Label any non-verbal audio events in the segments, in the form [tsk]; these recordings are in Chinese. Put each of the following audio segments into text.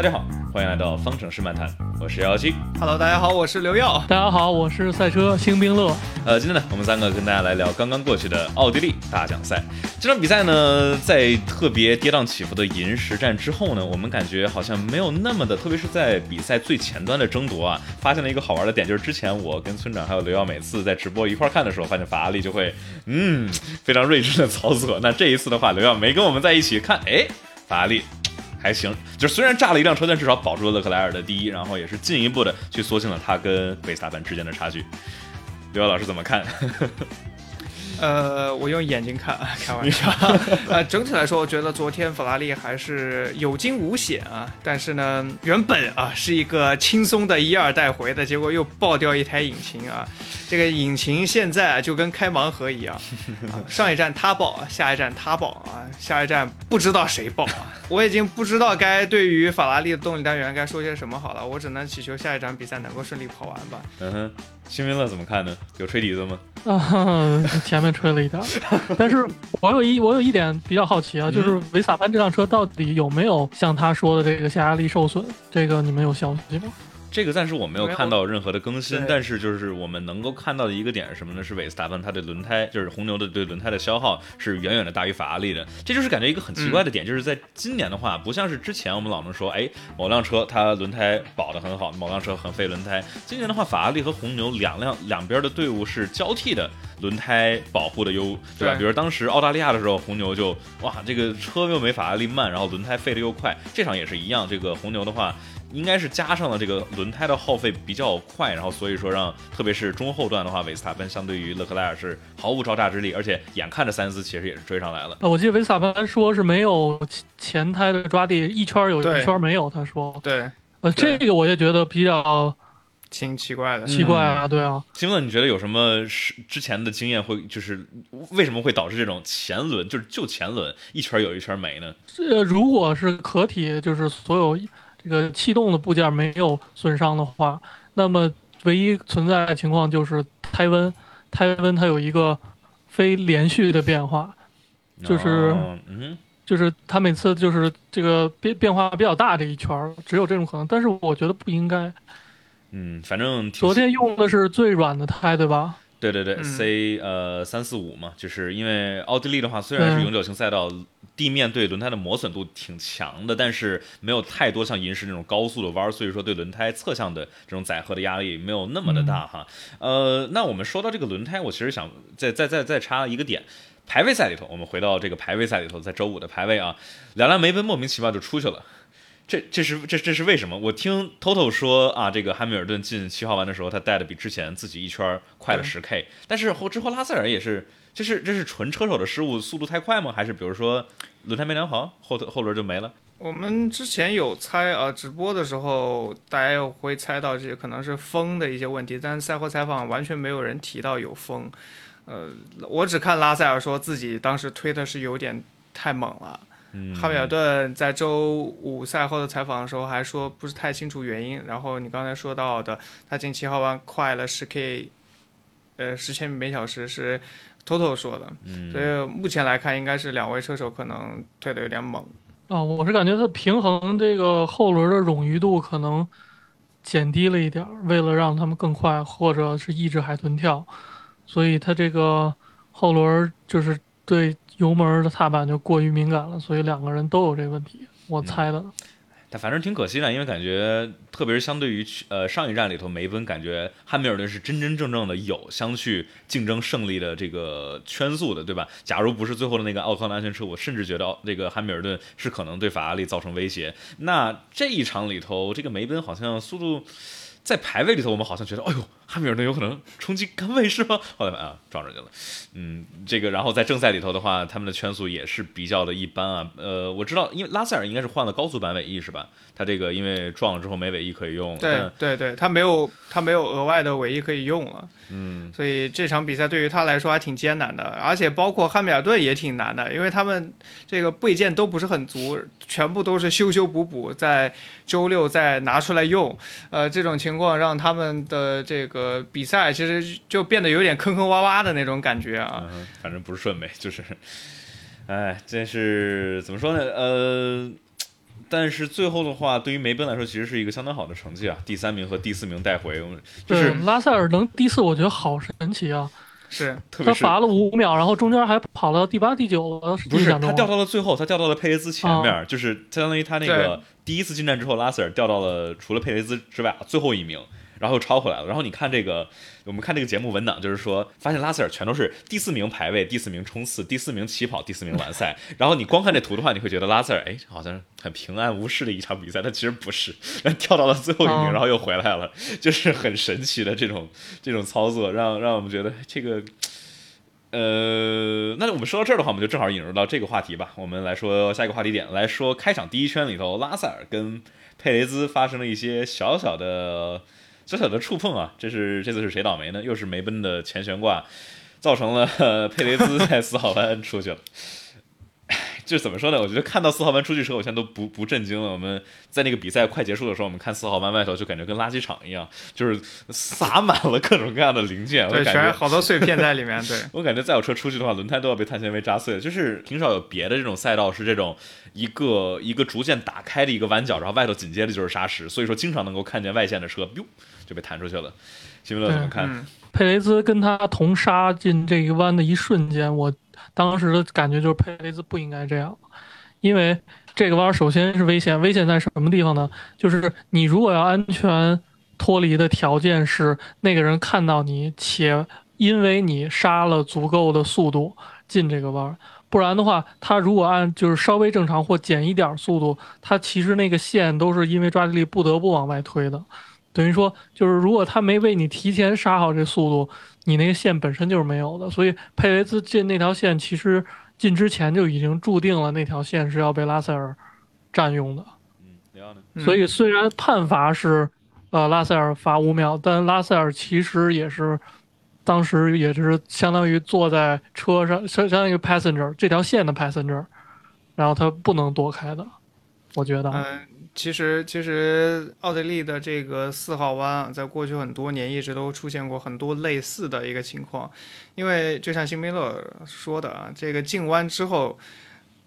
大家好，欢迎来到方程式漫谈，我是幺幺七。Hello，大家好，我是刘耀。大家好，我是赛车星冰乐。呃，今天呢，我们三个跟大家来聊刚刚过去的奥地利大奖赛。这场比赛呢，在特别跌宕起伏的银石战之后呢，我们感觉好像没有那么的，特别是在比赛最前端的争夺啊，发现了一个好玩的点，就是之前我跟村长还有刘耀每次在直播一块儿看的时候，发现法拉利就会嗯非常睿智的操作。那这一次的话，刘耀没跟我们在一起看，哎，法拉利。还行，就虽然炸了一辆车，但至少保住了勒克莱尔的第一，然后也是进一步的去缩进了他跟维斯塔潘之间的差距。刘老师怎么看？呃，我用眼睛看，[laughs] 开玩笑。[laughs] 呃，整体来说，我觉得昨天法拉利还是有惊无险啊。但是呢，原本啊是一个轻松的一二带回的，结果又爆掉一台引擎啊。这个引擎现在啊就跟开盲盒一样，啊、[laughs] 上一站他爆，下一站他爆啊，下一站不知道谁爆啊。我已经不知道该对于法拉利的动力单元该说些什么好了，我只能祈求下一场比赛能够顺利跑完吧。嗯哼，新民乐怎么看呢？有吹笛子吗？啊，[laughs] 前面吹了一点，但是我有一我有一点比较好奇啊，就是维斯塔潘这辆车到底有没有像他说的这个下压力受损？这个你们有消息吗？这个暂时我没有看到任何的更新，但是就是我们能够看到的一个点是什么呢？是韦斯塔潘他对轮胎，就是红牛的对轮胎的消耗是远远的大于法拉利的。这就是感觉一个很奇怪的点，就是在今年的话，不像是之前我们老能说，哎，某辆车它轮胎保得很好，某辆车很费轮胎。今年的话，法拉利和红牛两辆两边的队伍是交替的轮胎保护的优，对吧？对比如当时澳大利亚的时候，红牛就哇，这个车又没法拉利慢，然后轮胎费的又快。这场也是一样，这个红牛的话。应该是加上了这个轮胎的耗费比较快，然后所以说让特别是中后段的话，维斯塔潘相对于勒克莱尔是毫无招架之力，而且眼看着塞恩斯其实也是追上来了。呃，我记得维斯塔潘说是没有前胎的抓地，一圈有一圈没有。他说，对，呃，这个我也觉得比较挺奇怪的。奇怪啊，对啊，金乐，你觉得有什么是之前的经验会就是为什么会导致这种前轮就是就前轮一圈有一圈没呢？这如果是壳体，就是所有这个气动的部件没有损伤的话，那么唯一存在的情况就是胎温，胎温它有一个非连续的变化，就是哦嗯就是它每次就是这个变变化比较大这一圈儿，只有这种可能。但是我觉得不应该。嗯，反正昨天用的是最软的胎，对吧？对对对、嗯 c 呃三四五嘛，就是因为奥地利的话，虽然是嗯永久性赛道，地面对轮胎的磨损度挺强的，但是没有太多像银石那种高速的弯儿，所以说对轮胎侧向的这种载荷的压力没有那么的大哈。呃，那我们说到这个轮胎，我其实想再再再再插一个点。排位赛里头，我们回到这个排位赛里头，在周五的排位啊，两辆梅奔莫名其妙就出去了。这这是这这是为什么？我听 Toto 说啊，这个汉密尔顿进七号弯的时候，他带的比之前自己一圈快了十 K，但是后之后拉塞尔也是，这是这是纯车手的失误，速度太快吗？还是比如说轮胎没量好，后头后轮就没了？我们之前有猜啊，直播的时候大家又会猜到这可能是风的一些问题，但是赛后采访完全没有人提到有风。呃，我只看拉塞尔说自己当时推的是有点太猛了。嗯，哈密尔顿在周五赛后的采访的时候还说不是太清楚原因。然后你刚才说到的，他进七号弯快了十 K，呃，十千米每小时是 Toto 说的。嗯所以目前来看，应该是两位车手可能退的有点猛。啊、我是感觉他平衡这个后轮的冗余度可能减低了一点儿，为了让他们更快，或者是抑制海豚跳，所以他这个后轮就是对油门的踏板就过于敏感了，所以两个人都有这个问题，我猜的。但反正挺可惜的，因为感觉特别是相对于呃上一站里头梅奔，感觉汉密尔顿是真真正正的有相去竞争胜利的这个圈速的，对吧？假如不是最后的那个奥康的安全车，我甚至觉得这个汉密尔顿是可能对法拉利造成威胁。那这一场里头，这个梅奔好像速度。在排位里头，我们好像觉得，哎呦，汉密尔顿有可能冲击杆位是吗？[laughs] 后来啊，撞上去了。嗯，这个，然后在正赛里头的话，他们的圈速也是比较的一般啊。呃，我知道，因为拉塞尔应该是换了高速版尾翼是吧？他这个因为撞了之后没尾翼可以用，对对对，他没有他没有额外的尾翼可以用了，嗯，所以这场比赛对于他来说还挺艰难的，而且包括汉密尔顿也挺难的，因为他们这个备件都不是很足，全部都是修修补补，在周六再拿出来用，呃，这种情况让他们的这个比赛其实就变得有点坑坑洼洼的那种感觉啊。嗯，反正不是顺呗，就是，哎，这是怎么说呢？呃，但是最后的话，对于梅奔来说，其实是一个相当好的成绩啊，第三名和第四名带回，就对是拉塞尔能第四，我觉得好神奇啊！是特别是他罚了五秒，然后中间还跑到第八、第九了，不是他掉到了最后，他掉到了佩雷兹前面，就是相当于他那个第一次进站之后，拉塞尔掉到了除了佩雷兹之外最后一名，然后又抄回来了。然后你看这个，我们看这个节目文档，就是说发现拉塞尔全都是第四名排位、第四名冲刺、第四名起跑、第四名完赛。然后你光看这图的话，你会觉得拉塞尔哎好像很平安无事的一场比赛，但其实不是，跳到了最后一名，哦然后又回来了，就是很神奇的这种这种操作，让让我们觉得这个。呃，那我们说到这儿的话，我们就正好引入到这个话题吧。我们来说下一个话题点，来说开场第一圈里头，拉塞尔跟佩雷兹发生了一些小小的、小小的触碰啊。这是这次是谁倒霉呢？又是梅奔的前悬挂，造成了、[laughs] 呃佩雷兹在四号弯出去了。就是怎么说呢？我觉得看到四号弯出去之后，我现在都不不震惊了。我们在那个比赛快结束的时候，我们看四号弯外头就感觉跟垃圾场一样，就是撒满了各种各样的零件。全是好多碎片在里面。对，[laughs] 我感觉再有车出去的话，轮胎都要被碳纤维扎碎了。就是挺少有别的这种赛道是这种一个一个逐渐打开的一个弯角，然后外头紧接着就是沙石，所以说经常能够看见外线的车，哟就被弹出去了。新维勒怎么看？嗯，佩雷兹跟他同杀进这一弯的一瞬间，我当时的感觉就是佩雷兹不应该这样，因为这个弯首先是危险，危险在什么地方呢？就是你如果要安全脱离的条件是那个人看到你，且因为你杀了足够的速度进这个弯，不然的话，他如果按就是稍微正常或减一点速度，他其实那个线都是因为抓地力不得不往外推的。等于说，就是如果他没为你提前杀好这速度，你那个线本身就是没有的。所以佩雷兹进那条线，其实进之前就已经注定了那条线是要被拉塞尔占用的。所以虽然判罚是呃拉塞尔罚五秒，但拉塞尔其实也是当时也是相当于坐在车上，相相当于 passenger 这条线的 passenger，然后他不能躲开的。我觉得，嗯，其实其实奥地利的这个四号弯啊，在过去很多年一直都出现过很多类似的一个情况，因为就像辛梅勒说的啊，这个进弯之后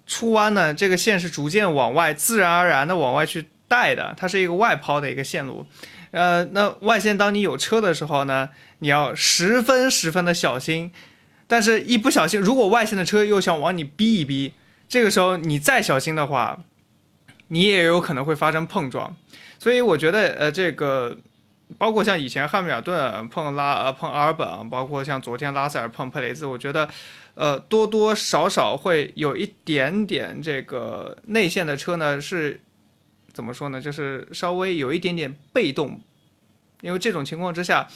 出弯呢，这个线是逐渐往外自然而然的往外去带的，它是一个外抛的一个线路。呃，那外线当你有车的时候呢，你要十分十分的小心，但是一不小心，如果外线的车又想往你逼一逼，这个时候你再小心的话，你也有可能会发生碰撞。所以我觉得，呃，这个包括像以前汉密尔顿碰拉呃碰阿尔本，包括像昨天拉塞尔碰佩雷兹，我觉得，呃，多多少少会有一点点这个内线的车呢是怎么说呢？就是稍微有一点点被动，因为这种情况之下。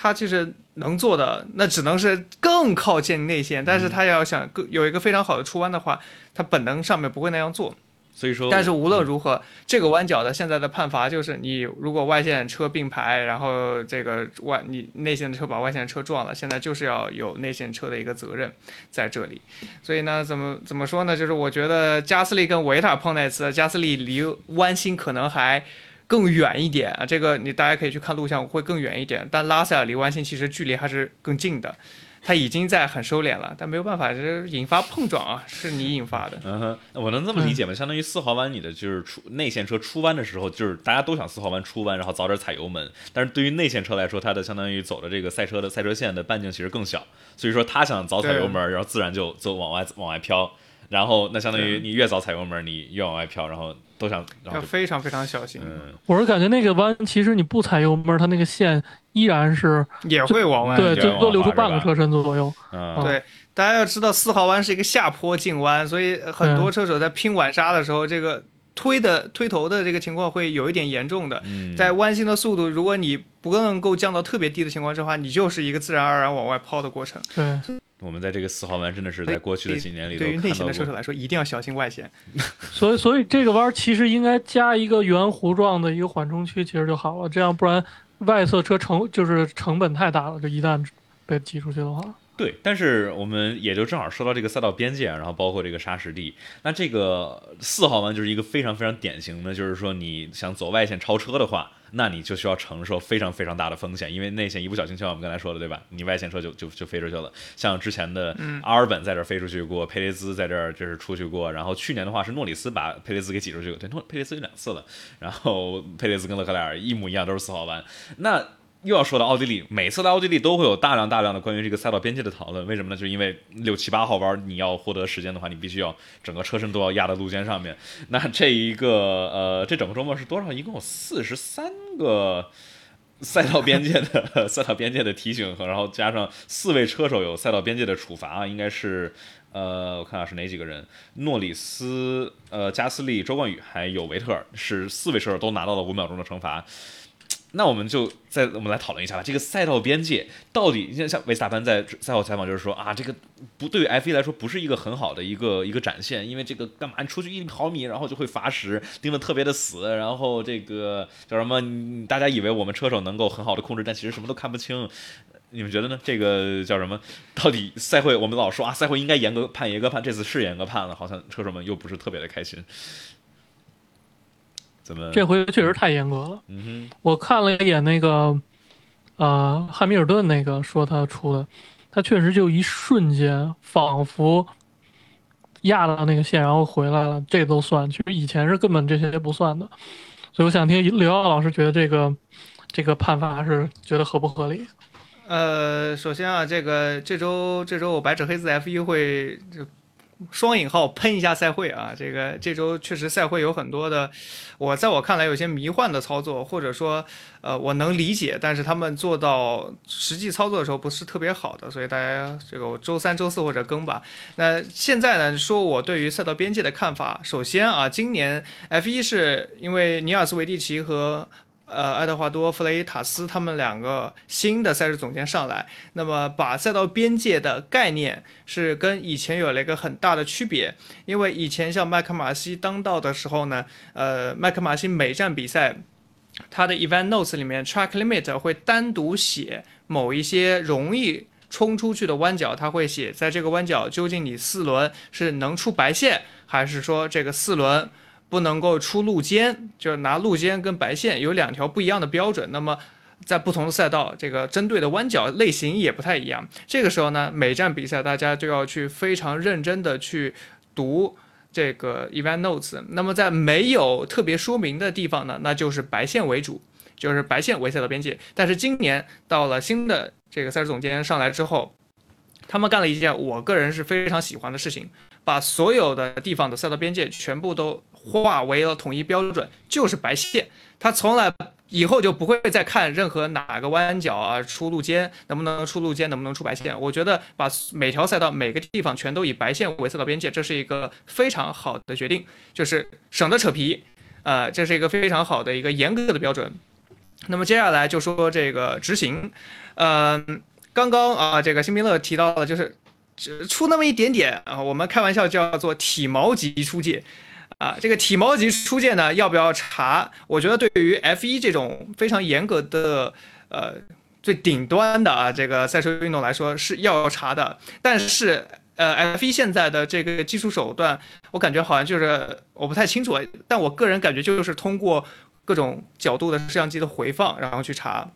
他其实能做的，那只能是更靠近内线，但是他要想更有一个非常好的出弯的话，他本能上面不会那样做。所以说，但是无论如何，这个弯角的现在的判罚就是，你如果外线车并排，然后这个外你内线的车把外线车撞了，现在就是要有内线车的一个责任在这里。所以呢，怎么怎么说呢？就是我觉得加斯利跟维塔碰那次，加斯利离弯心可能还。更远一点啊，这个你大家可以去看录像，会更远一点。但拉塞尔离弯心其实距离还是更近的，他已经在很收敛了，但没有办法，这是引发碰撞啊，是你引发的。嗯哼，我能这么理解吗？相当于四号弯，你的就是出内线车出弯的时候，就是大家都想四号弯出弯，然后早点踩油门。但是对于内线车来说，它的相当于走的这个赛车的赛车线的半径其实更小，所以说他想早踩油门，然后自然就就往外往外飘。然后那相当于你越早踩油门，你越往外飘，然后都想，然后要就非常非常小心，嗯，我是感觉那个弯，其实你不踩油门，它那个线依然是也会往外。对，最多留出半个车身左右。嗯，对，大家要知道四号弯是一个下坡进弯，所以很多车手在拼晚刹的时候，这个推的推头的这个情况会有一点严重的。嗯，在弯心的速度，如果你不能够降到特别低的情况之下，你就是一个自然而然往外抛的过程。对，我们在这个四号弯真的是在过去的几年里对于内线。的车手来说，一定要小心外线。[laughs] 所以所以这个弯儿其实应该加一个圆弧状的一个缓冲区，其实就好了。这样不然外侧车成就是成本太大了，这一旦被挤出去的话，对，但是我们也就正好说到这个赛道边界，然后包括这个沙石地。那这个四号弯就是一个非常非常典型的，就是说你想走外线超车的话，那你就需要承受非常非常大的风险，因为内线一不小心，就像我们刚才说的，对吧？你外线车就就就飞出去了。像之前的阿尔本在这儿飞出去过，佩雷兹在这儿就是出去过，然后去年的话是诺里斯把佩雷兹给挤出去过，对，诺佩雷兹有两次了。然后佩雷兹跟勒克莱尔一模一样，都是四号弯。那又要说到奥地利，每次来奥地利都会有大量大量的关于这个赛道边界的讨论。为什么呢？就因为六七八号弯你要获得时间的话，你必须要整个车身都要压在路肩上面。那这一个呃，[laughs] 这整个周末是多少？一共有四十三个赛道边界的赛道边界的提醒和，然后加上四位车手有赛道边界的处罚，应该是呃，我看下是哪几个人？诺里斯、呃，加斯利、周冠宇还有维特尔，是四位车手都拿到了五秒钟的惩罚。那我们就再我们来讨论一下吧，这个赛道边界到底，像像维斯塔潘在赛后采访就是说啊，这个不对于 F 一来说不是一个很好的一个一个展现，因为这个干嘛你出去一毫米，然后就会罚时，盯得特别的死，然后这个叫什么？大家以为我们车手能够很好的控制，但其实什么都看不清。你们觉得呢？这个叫什么？到底赛会我们老说啊，赛会应该严格判，严格判，这次是严格判了，好像车手们又不是特别的开心。这回确实太严格了。嗯哼，我看了一眼那个，呃，汉密尔顿那个说他出的，他确实就一瞬间，仿佛压到那个线，然后回来了，这都算。其实以前是根本这些不算的。所以我想听刘奥老师觉得这个这个判罚是觉得合不合理？呃，首先啊，这个这周这周我白纸黑字 F 一会就。双引号喷一下赛会啊，这个这周确实赛会有很多的，我在我看来有些迷幻的操作，或者说，呃，我能理解，但是他们做到实际操作的时候不是特别好的，所以大家这个我周三、周四或者更吧。那现在呢，说我对于赛道边界的看法，首先啊，今年 F 一是因为尼尔斯维蒂奇和。呃，爱德华多·弗雷塔斯他们两个新的赛事总监上来，那么把赛道边界的概念是跟以前有了一个很大的区别，因为以前像麦克马西当道的时候呢，呃，麦克马西每站比赛，他的 event notes 里面 track limit 会单独写某一些容易冲出去的弯角，他会写在这个弯角究竟你四轮是能出白线，还是说这个四轮。不能够出路肩，就是拿路肩跟白线有两条不一样的标准。那么，在不同的赛道，这个针对的弯角类型也不太一样。这个时候呢，每站比赛大家就要去非常认真的去读这个 event notes。那么在没有特别说明的地方呢，那就是白线为主，就是白线为赛道边界。但是今年到了新的这个赛事总监上来之后，他们干了一件我个人是非常喜欢的事情，把所有的地方的赛道边界全部都。化为了统一标准，就是白线。他从来以后就不会再看任何哪个弯角啊，出路肩能不能出路肩，能不能出白线。我觉得把每条赛道每个地方全都以白线为赛道边界，这是一个非常好的决定，就是省得扯皮。呃，这是一个非常好的一个严格的标准。那么接下来就说这个执行。嗯，刚刚啊，这个辛宾乐提到了，就是只出那么一点点啊，我们开玩笑叫做体毛级出界。啊，这个体毛级出界呢，要不要查？我觉得对于 F1 这种非常严格的，呃，最顶端的啊，这个赛车运动来说是要查的。但是，呃，F1 现在的这个技术手段，我感觉好像就是我不太清楚，但我个人感觉就是通过各种角度的摄像机的回放，然后去查。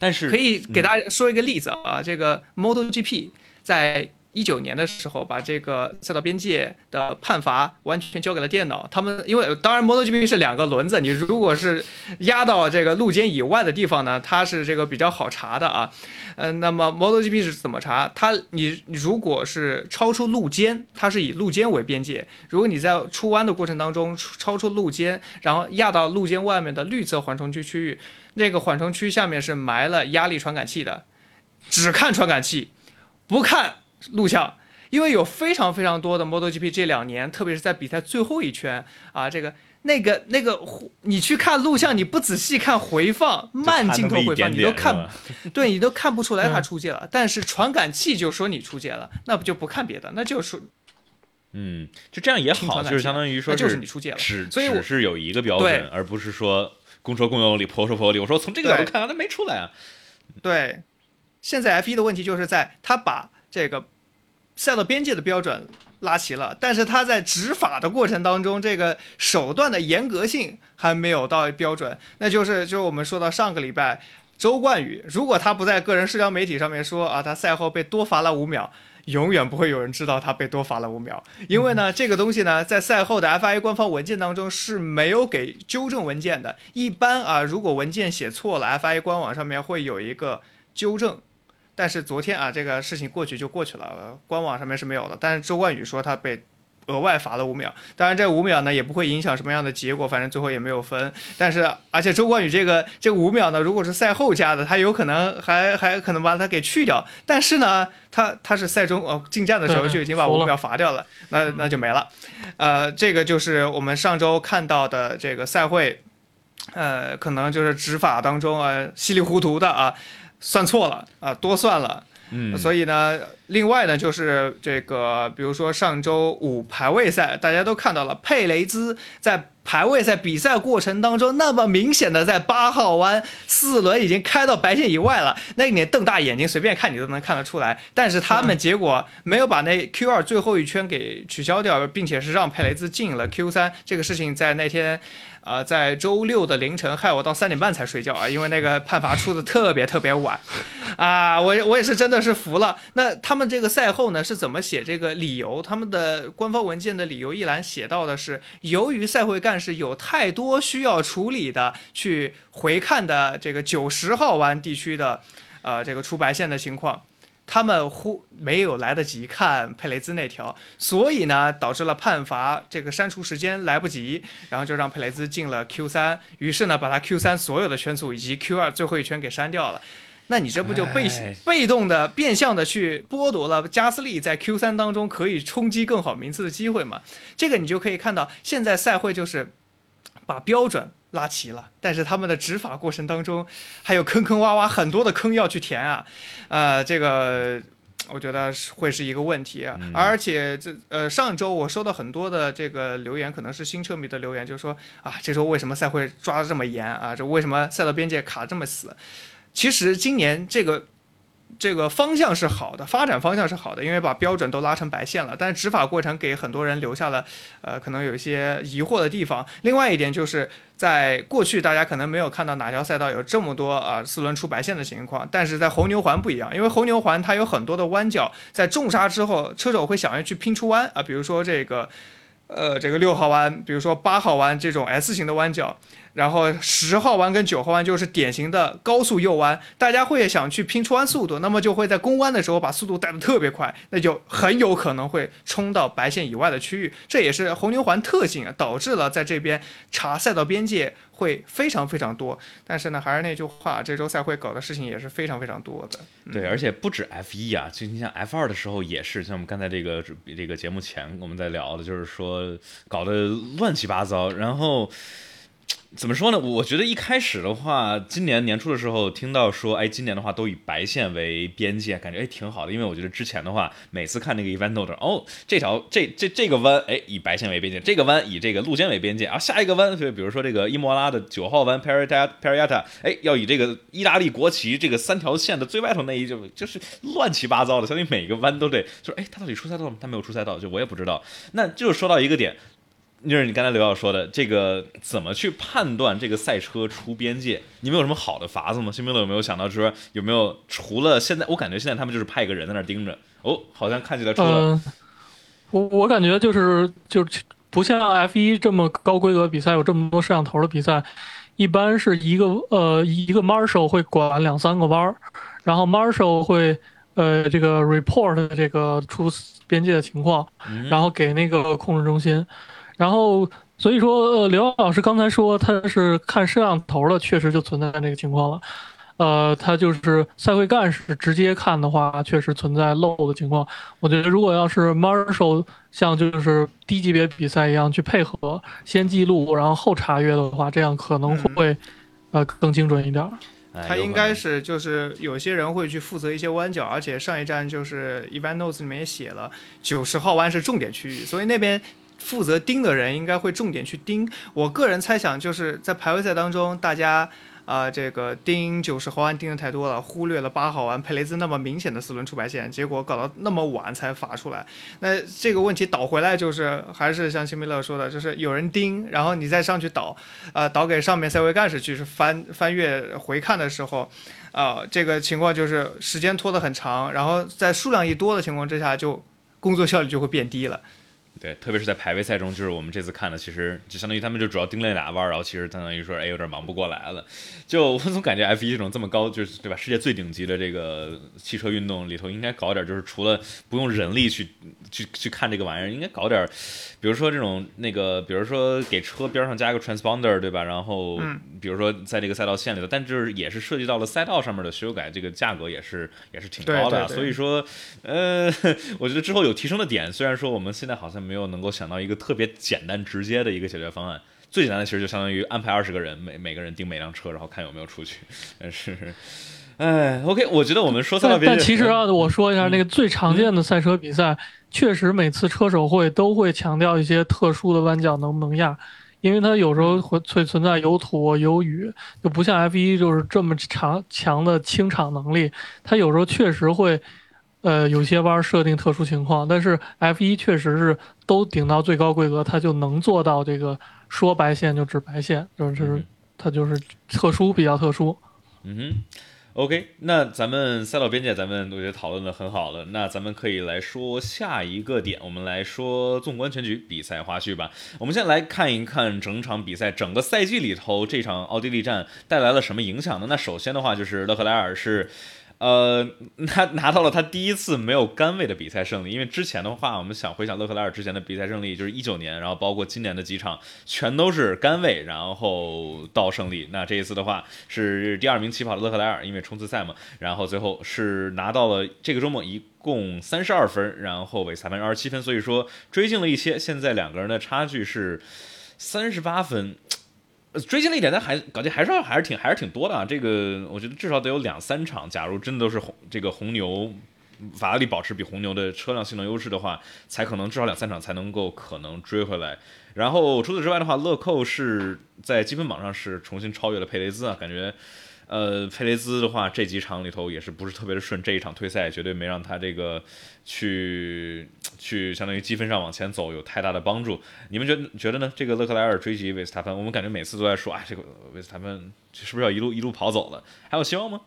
但是可以给大家说一个例子啊，这个 MotoGP 在。一九年的时候，把这个赛道边界的判罚完全交给了电脑。他们因为当然，MotoGP 是两个轮子，你如果是压到这个路肩以外的地方呢，它是这个比较好查的啊。嗯，那么 MotoGP 是怎么查？它你如果是超出路肩，它是以路肩为边界。如果你在出弯的过程当中超出路肩，然后压到路肩外面的绿色缓冲区区域，那个缓冲区下面是埋了压力传感器的，只看传感器，不看。录像，因为有非常非常多的 MotoGP 这两年，特别是在比赛最后一圈啊，这个那个那个，你去看录像，你不仔细看回放，慢镜头回放，你都看，[laughs] 对你都看不出来他出界了。但是传感器就说你出界了，那不就不看别的，那就是，嗯，就这样也好，就是相当于说就是你出界了，只只是有一个标准，而不是说公说公有理，婆说婆有理。我说从这个角度看，他没出来啊。对，现在 F1 的问题就是在他把。这个赛道边界的标准拉齐了，但是他在执法的过程当中，这个手段的严格性还没有到标准，那就是就是我们说到上个礼拜。周冠宇，如果他不在个人社交媒体上面说啊，他赛后被多罚了五秒，永远不会有人知道他被多罚了五秒，因为呢，这个东西呢，在赛后的 FIA 官方文件当中是没有给纠正文件的。一般啊，如果文件写错了，FIA 官网上面会有一个纠正。但是昨天啊，这个事情过去就过去了，官网上面是没有的。但是周冠宇说他被。额外罚了五秒，当然这五秒呢也不会影响什么样的结果，反正最后也没有分。但是而且周冠宇这个这五秒呢，如果是赛后加的，他有可能还还可能把它给去掉。但是呢，他他是赛中呃进站的时候就已经把五秒罚掉了，那那就没了。呃，这个就是我们上周看到的这个赛会，呃，可能就是执法当中啊稀里糊涂的啊算错了啊多算了。嗯，所以呢，另外呢，就是这个，比如说上周五排位赛，大家都看到了，佩雷兹在排位赛比赛过程当中，那么明显的在八号弯四轮已经开到白线以外了，那你瞪大眼睛随便看你都能看得出来，但是他们结果没有把那 Q 二最后一圈给取消掉，并且是让佩雷兹进了 Q 三，这个事情在那天。啊，在周六的凌晨，害我到三点半才睡觉啊，因为那个判罚出的特别特别晚，啊，我我也是真的是服了。那他们这个赛后呢是怎么写这个理由？他们的官方文件的理由一栏写到的是，由于赛会干事有太多需要处理的去回看的这个九十号弯地区的，呃，这个出白线的情况。他们忽没有来得及看佩雷兹那条，所以呢，导致了判罚这个删除时间来不及，然后就让佩雷兹进了 Q 三，于是呢，把他 Q 三所有的圈速以及 Q 二最后一圈给删掉了。那你这不就被被动的、变相的去剥夺了加斯利在 Q 三当中可以冲击更好名次的机会吗？这个你就可以看到，现在赛会就是把标准。拉齐了，但是他们的执法过程当中还有坑坑洼洼，很多的坑要去填啊，呃，这个我觉得会是一个问题，啊而且这呃上周我收到很多的这个留言，可能是新车迷的留言，就是说啊，这周为什么赛会抓的这么严啊？这为什么赛道边界卡这么死？其实今年这个。这个方向是好的，发展方向是好的，因为把标准都拉成白线了。但是执法过程给很多人留下了，呃，可能有一些疑惑的地方。另外一点就是在过去，大家可能没有看到哪条赛道有这么多啊四轮出白线的情况。但是在红牛环不一样，因为红牛环它有很多的弯角，在重刹之后，车手会想要去拼出弯啊，比如说这个，呃，这个六号弯，比如说八号弯这种 S 型的弯角。然后十号弯跟九号弯就是典型的高速右弯，大家会想去拼出弯速度，那么就会在攻弯的时候把速度带得特别快，那就很有可能会冲到白线以外的区域，这也是红牛环特性啊，导致了在这边查赛道边界会非常非常多。但是呢，还是那句话，这周赛会搞的事情也是非常非常多的。对，而且不止 F 一啊，就你像 F 二的时候也是，像我们刚才这个这个节目前我们在聊的，就是说搞得乱七八糟，然后。[tsk] 怎么说呢？我觉得一开始的话，今年年初的时候听到说，哎，今年的话都以白线为边界，感觉哎挺好的。因为我觉得之前的话，每次看那个 event note，哦，这条这这这个弯，哎，以白线为边界，这个弯以这个路肩为边界，啊下一个弯，就比如说这个伊莫拉的九号弯 Parita Parita，哎，要以这个意大利国旗这个三条线的最外头那一就就是乱七八糟的，相当于每个弯都得，就是哎，他到底出赛道吗？他没有出赛道，就我也不知道。那就说到一个点。就是你刚才刘耀说的这个，怎么去判断这个赛车出边界？你们有什么好的法子吗？新兵乐有没有想到说有没有除了现在，我感觉现在他们就是派一个人在那盯着。哦，好像看起来出了。我我感觉就是就是不像 F 一这么高规格比赛，有这么多摄像头的比赛，一般是一个呃一个 Marshal 会管两三个弯儿，然后 Marshal 会呃这个 report 这个出边界的情况，然后给那个控制中心。然后，所以说，呃，刘老师刚才说他是看摄像头的，确实就存在那个情况了。呃，他就是赛会干事直接看的话，确实存在漏的情况。我觉得如果要是 Marshall 像就是低级别比赛一样去配合，先记录然后后查阅的话，这样可能会呃更精准一点。他应该是就是有些人会去负责一些弯角，而且上一站就是 Event Notes 里面也写了九十号弯是重点区域，所以那边。负责盯的人应该会重点去盯。我个人猜想，就是在排位赛当中，大家。啊，这个盯九十毫安盯的太多了，忽略了八毫安佩雷兹那么明显的四轮出白线，结果搞到那么晚才罚出来。那这个问题倒回来就是，还是像辛米勒说的，就是有人盯，然后你再上去倒，啊，倒给上面赛位干事去翻翻阅回看的时候，啊，这个情况就是时间拖得很长，然后在数量一多的情况之下，就工作效率就会变低了。对，特别是在排位赛中，就是我们这次看的，其实就相当于他们就主要盯那俩弯，然后其实相当于说，哎，有点忙不过来了。就我总感觉 F 一这种这么高，就是对吧？世界最顶级的这个汽车运动里头，应该搞点，就是除了不用人力去去去看这个玩意儿，应该搞点，比如说这种那个，比如说给车边上加一个 transponder，对吧？然后，比如说在这个赛道线里头，但就是也是涉及到了赛道上面的修改，这个价格也是也是挺高的。所以说，呃，[laughs] 我觉得之后有提升的点，虽然说我们现在好像。没有能够想到一个特别简单直接的一个解决方案。最简单的其实就相当于安排二十个人，每每个人盯每辆车，然后看有没有出去。但 [laughs] 是，哎，OK，我觉得我们说赛道但其实啊，我说一下那个最常见的赛车比赛，确实每次车手会都会强调一些特殊的弯角能不能压，因为它有时候会会存在有土有雨，就不像 F 一就是这么强强的清场能力，它有时候确实会。呃，有些弯设定特殊情况，但是 F 一确实是都顶到最高规格，它就能做到这个说白线就指白线，就是它就是特殊比较特殊。嗯哼，OK，那咱们赛道边界咱们我觉得讨论的很好了，那咱们可以来说下一个点，我们来说纵观全局比赛花絮吧。我们先来看一看整场比赛，整个赛季里头这场奥地利战带来了什么影响呢？那首先的话就是勒克莱尔是。呃，他拿到了他第一次没有杆位的比赛胜利，因为之前的话，我们想回想勒克莱尔之前的比赛胜利，就是一九年，然后包括今年的几场，全都是杆位，然后到胜利。那这一次的话，是第二名起跑的勒克莱尔，因为冲刺赛嘛，然后最后是拿到了这个周末一共三十二分，然后韦斯塔潘二十七分，所以说追进了一些，现在两个人的差距是三十八分。追进了一点，但还感觉还是还是挺还是挺多的啊。这个我觉得至少得有两三场。假如真的都是红这个红牛法拉利保持比红牛的车辆性能优势的话，才可能至少两三场才能够可能追回来。然后除此之外的话，乐扣是在积分榜上是重新超越了佩雷兹啊，感觉。呃，佩雷兹的话，这几场里头也是不是特别的顺。这一场退赛绝对没让他这个去 [tsk] 去相当于积分上往前走有太大的帮助。你们觉觉得呢？这个勒克莱尔追击维斯塔潘，我们感觉每次都在说，啊，这个维斯塔潘是不是要一路一路跑走了？还有希望吗？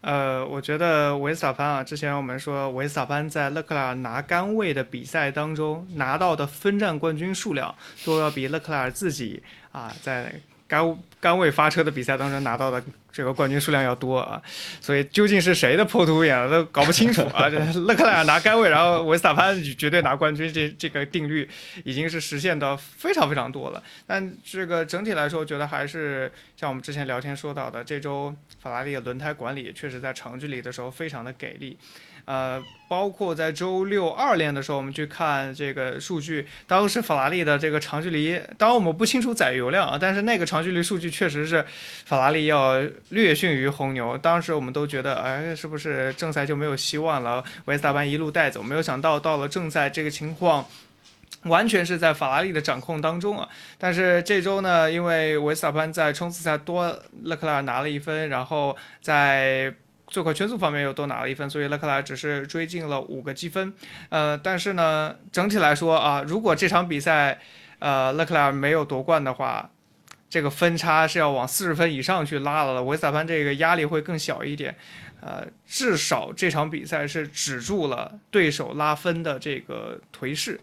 呃，我觉得维斯塔潘啊，之前我们说维斯塔潘在勒克莱尔拿杆位的比赛当中拿到的分站冠军数量，都要比勒克莱尔自己啊在。杆杆位发车的比赛当中拿到的这个冠军数量要多啊，所以究竟是谁的破图眼都搞不清楚啊。这 [laughs] 勒克莱尔拿杆位，然后维斯塔潘绝对拿冠军，这这个定律已经是实现的非常非常多了。但这个整体来说，我觉得还是像我们之前聊天说到的，这周法拉利的轮胎管理确实在长距离的时候非常的给力。呃，包括在周六二练的时候，我们去看这个数据，当时法拉利的这个长距离，当然我们不清楚载油量啊，但是那个长距离数据确实是法拉利要略逊于红牛。当时我们都觉得，哎，是不是正赛就没有希望了？维斯塔潘一路带走，没有想到到了正赛，这个情况完全是在法拉利的掌控当中啊。但是这周呢，因为维斯塔潘在冲刺赛多勒克莱尔拿了一分，然后在最快圈速方面又多拿了一分，所以勒克莱尔只是追进了五个积分。呃，但是呢，整体来说啊，如果这场比赛，呃，勒克莱尔没有夺冠的话，这个分差是要往四十分以上去拉了。维斯塔潘这个压力会更小一点。呃，至少这场比赛是止住了对手拉分的这个颓势。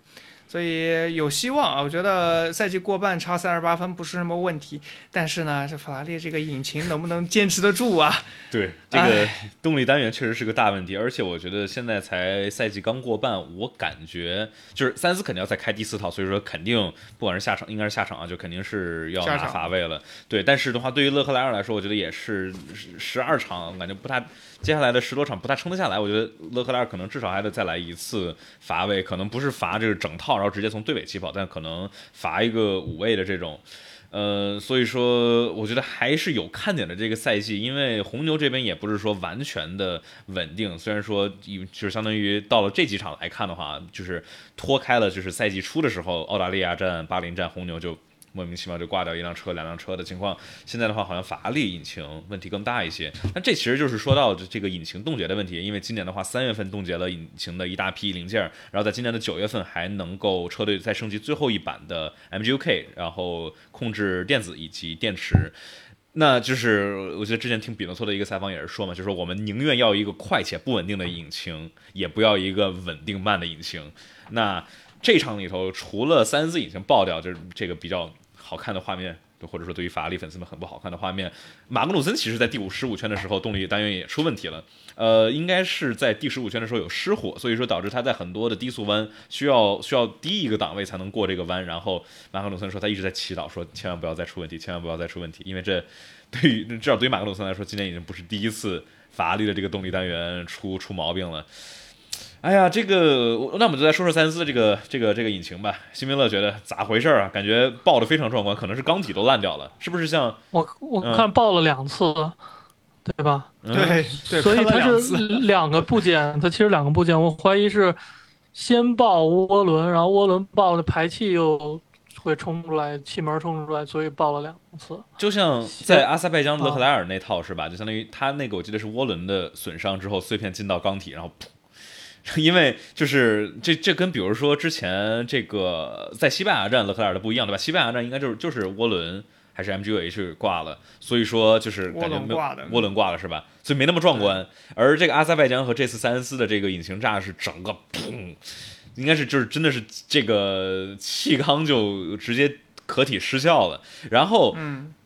所以有希望啊！我觉得赛季过半差三十八分不是什么问题，但是呢，这法拉利这个引擎能不能坚持得住啊？对，这个 [laughs] 动力单元确实是个大问题，而且我觉得现在才赛季刚过半，我感觉就是三思肯定要再开第四套，所以说肯定不管是下场，应该是下场啊，就肯定是要拿罚位了。对，但是的话，对于勒克莱尔来说，我觉得也是十二场，感觉不太。接下来的十多场不太撑得下来，我觉得勒克莱尔可能至少还得再来一次罚位，可能不是罚这个整套，然后直接从队尾起跑，但可能罚一个五位的这种。呃，所以说我觉得还是有看点的这个赛季，因为红牛这边也不是说完全的稳定，虽然说就是相当于到了这几场来看的话，就是脱开了就是赛季初的时候澳大利亚站、巴林站红牛就。莫名其妙就挂掉一辆车、两辆车的情况，现在的话好像法拉利引擎问题更大一些。那这其实就是说到这个引擎冻结的问题，因为今年的话三月份冻结了引擎的一大批零件，然后在今年的九月份还能够车队再升级最后一版的 MGUK，然后控制电子以及电池。那就是我觉得之前听比诺托的一个采访也是说嘛，就是说我们宁愿要一个快且不稳定的引擎，也不要一个稳定慢的引擎。那这场里头除了三四引擎爆掉，就是这个比较。好看的画面，或者说对于法拉利粉丝们很不好看的画面。马格努森其实在第五十五圈的时候，动力单元也出问题了，呃，应该是在第十五圈的时候有失火，所以说导致他在很多的低速弯需要需要低一个档位才能过这个弯。然后马格努森说他一直在祈祷，说千万不要再出问题，千万不要再出问题，因为这对于至少对于马格努森来说，今年已经不是第一次法拉利的这个动力单元出出毛病了。哎呀，这个，那我们就再说说塞恩斯这个这个这个引擎吧。辛明乐觉得咋回事啊？感觉爆的非常壮观，可能是缸体都烂掉了，是不是？像我我看爆了两次，对吧？对，所以它是两个部件，它其实两个部件，我怀疑是先爆涡轮，然后涡轮爆的，排气又会冲出来，气门冲出来，所以爆了两次。就像在阿塞拜疆勒克莱尔那套是吧？就相当于他那个，我记得是涡轮的损伤之后，碎片进到缸体，然后噗。因为就是这这跟比如说之前这个在西班牙站勒克莱尔的不一样对吧？西班牙站应该就是就是涡轮还是 MGUH 挂了，所以说就是感觉没有涡轮挂了是吧？所以没那么壮观。而这个阿塞拜疆和这次塞恩斯的这个引擎炸是整个砰，应该是就是真的是这个气缸就直接壳体失效了。然后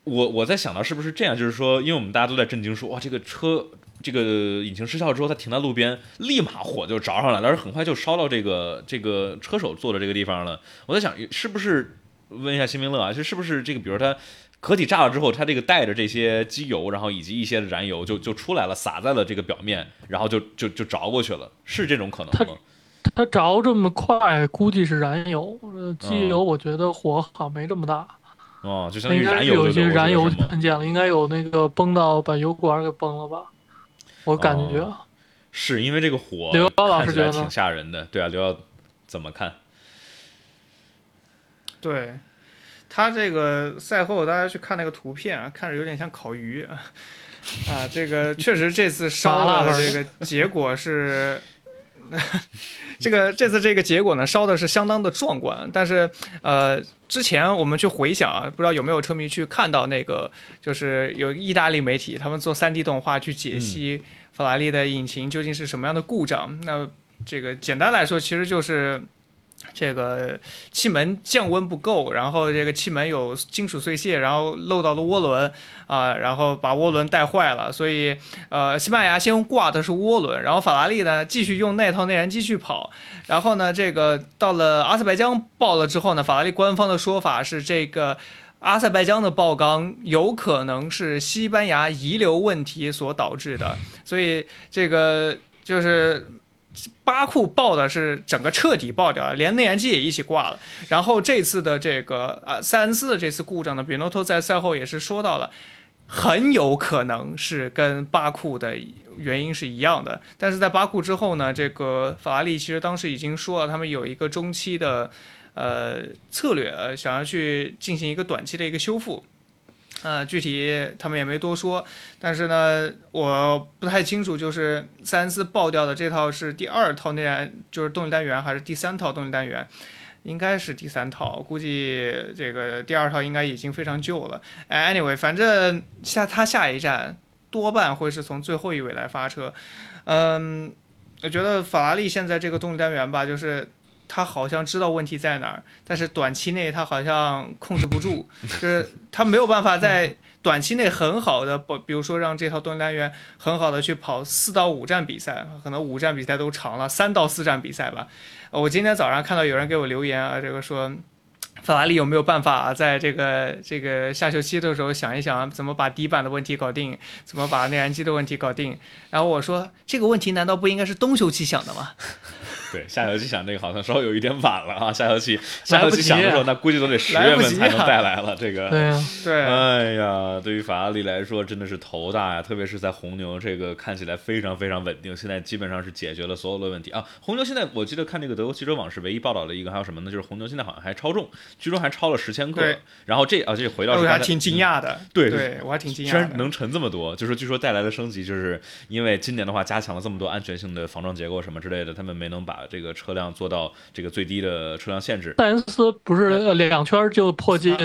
我我在想到是不是这样，就是说因为我们大家都在震惊说哇这个车。这个引擎失效之后，它停在路边，立马火就着上来了，而很快就烧到这个这个车手坐的这个地方了。我在想，是不是问一下新明乐啊？就是不是这个，比如它壳体炸了之后，它这个带着这些机油，然后以及一些燃油就就出来了，洒在了这个表面，然后就就就着过去了，是这种可能吗？它着这么快，估计是燃油，呃机油我觉得火好像没这么大。哦，就相当于燃油有一些燃油喷溅了，应该有那个崩到把油管给崩了吧？我感觉是因为这个火刘瑶老师觉得挺吓人的，对啊，刘耀怎么看？对他这个赛后，大家去看那个图片啊，看着有点像烤鱼啊。这个确实这次烧了这个结果是，[laughs] 这个这次这个结果呢，烧的是相当的壮观。但是呃，之前我们去回想啊，不知道有没有车迷去看到那个，就是有意大利媒体他们做 3D 动画去解析。法拉利的引擎究竟是什么样的故障？那这个简单来说，其实就是这个气门降温不够，然后这个气门有金属碎屑，然后漏到了涡轮啊，然后把涡轮带坏了。所以，呃，西班牙先挂的是涡轮，然后法拉利呢继续用那套内燃机去跑。然后呢，这个到了阿塞拜疆爆了之后呢，法拉利官方的说法是这个。阿塞拜疆的爆缸有可能是西班牙遗留问题所导致的，所以这个就是巴库爆的是整个彻底爆掉，连内燃机也一起挂了。然后这次的这个啊塞恩斯的这次故障呢，比诺托在赛后也是说到了，很有可能是跟巴库的原因是一样的。但是在巴库之后呢，这个法拉利其实当时已经说了，他们有一个中期的。呃，策略呃，想要去进行一个短期的一个修复，呃，具体他们也没多说，但是呢，我不太清楚，就是塞恩斯爆掉的这套是第二套内燃，就是动力单元，还是第三套动力单元？应该是第三套，估计这个第二套应该已经非常旧了。哎 Anyway，反正下他下一站多半会是从最后一位来发车。嗯，我觉得法拉利现在这个动力单元吧，就是。他好像知道问题在哪儿，但是短期内他好像控制不住，[laughs] 就是他没有办法在短期内很好的，不，比如说让这套动力单元很好的去跑四到五站比赛，可能五站比赛都长了，三到四站比赛吧。我今天早上看到有人给我留言啊，这个说法拉利有没有办法在这个这个下休期的时候想一想怎么把底板的问题搞定，怎么把内燃机的问题搞定。然后我说这个问题难道不应该是冬休期想的吗？对，下游期想这个好像稍微有一点晚了啊，下游期下游期想的时候，那估计都得十月份才能带来了这个。对呀，对，哎呀，对于法拉利来说真的是头大呀，特别是在红牛这个看起来非常非常稳定，现在基本上是解决了所有的问题啊。红牛现在我记得看那个德国汽车网是唯一报道的一个，还有什么呢？就是红牛现在好像还超重，据说还超了十千克对。然后这啊，这回到我还挺惊讶的。对对我还挺惊讶。居然能沉这么多，就是据说带来的升级，就是因为今年的话加强了这么多安全性的防撞结构什么之类的，他们没能把这个车辆做到这个最低的车辆限制。塞恩斯不是呃两圈就破进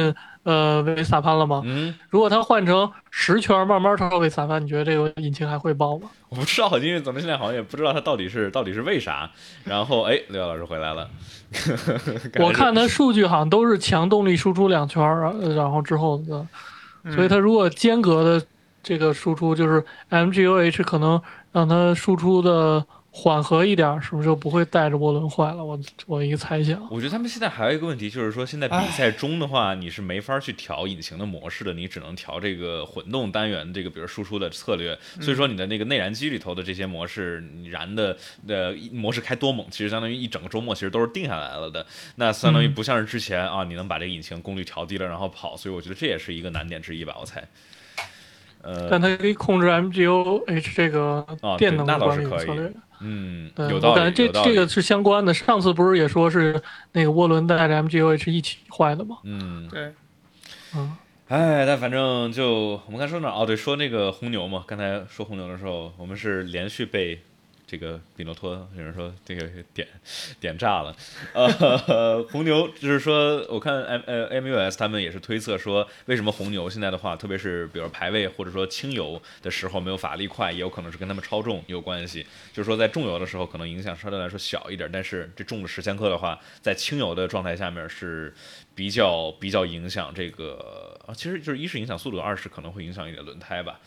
呃维斯塔潘了吗？嗯，如果他换成十圈慢慢超维萨潘，你觉得这个引擎还会爆吗？我不知道，因为咱们现在好像也不知道它到底是到底是为啥。然后哎，刘老师回来了，[laughs] 我看它数据好像都是强动力输出两圈然后之后的，嗯所以它如果间隔的这个输出就是 MGUH 可能让它输出的缓和一点儿，是不是就不会带着涡轮坏了？我我一个猜想。我觉得他们现在还有一个问题，就是说现在比赛中的话，你是没法去调引擎的模式的，你只能调这个混动单元这个，比如输出的策略。所以说你的那个内燃机里头的这些模式，你燃的的模式开多猛，其实相当于一整个周末其实都是定下来了的。那相当于不像是之前啊，你能把这个引擎功率调低了然后跑，所以我觉得这也是一个难点之一吧，我猜。呃，但它可以控制 MGUH 这个啊电能那倒的管是可以理策略。嗯，对，有道理，我感觉这这个是相关的。上次不是也说是那个涡轮带着 MGUH 一起坏的吗？嗯。对，嗯，哎，但反正就我们刚说哪儿？哦，对，说那个红牛嘛。刚才说红牛的时候，我们是连续被这个比诺托有人说这个点点炸了。呃，[laughs] 红牛就是说，我看 M 呃 MUS 他们也是推测说，为什么红牛现在的话，特别是比如排位或者说轻油的时候没有法力快，也有可能是跟他们超重有关系。就是说在重油的时候可能影响相对来说小一点，但是这重了十千克的话，在轻油的状态下面是比较比较影响这个啊，其实就是一是影响速度，二是可能会影响一点轮胎吧。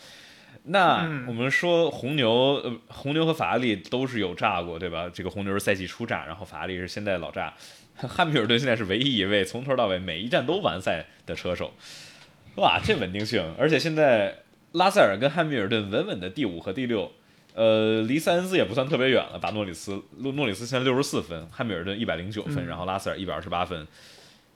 那嗯我们说红牛，呃，红牛和法拉利都是有炸过，对吧？这个红牛是赛季初炸，然后法拉利是现在老炸。汉密尔顿现在是唯一一位从头到尾每一站都完赛的车手，哇，[laughs] 这稳定性！而且现在拉塞尔跟汉密尔顿稳稳的第五和第六，呃，离塞恩斯也不算特别远了，把诺里斯，诺诺里斯现在六十四分，汉密尔顿一百零九分，嗯然后拉塞尔一百二十八分。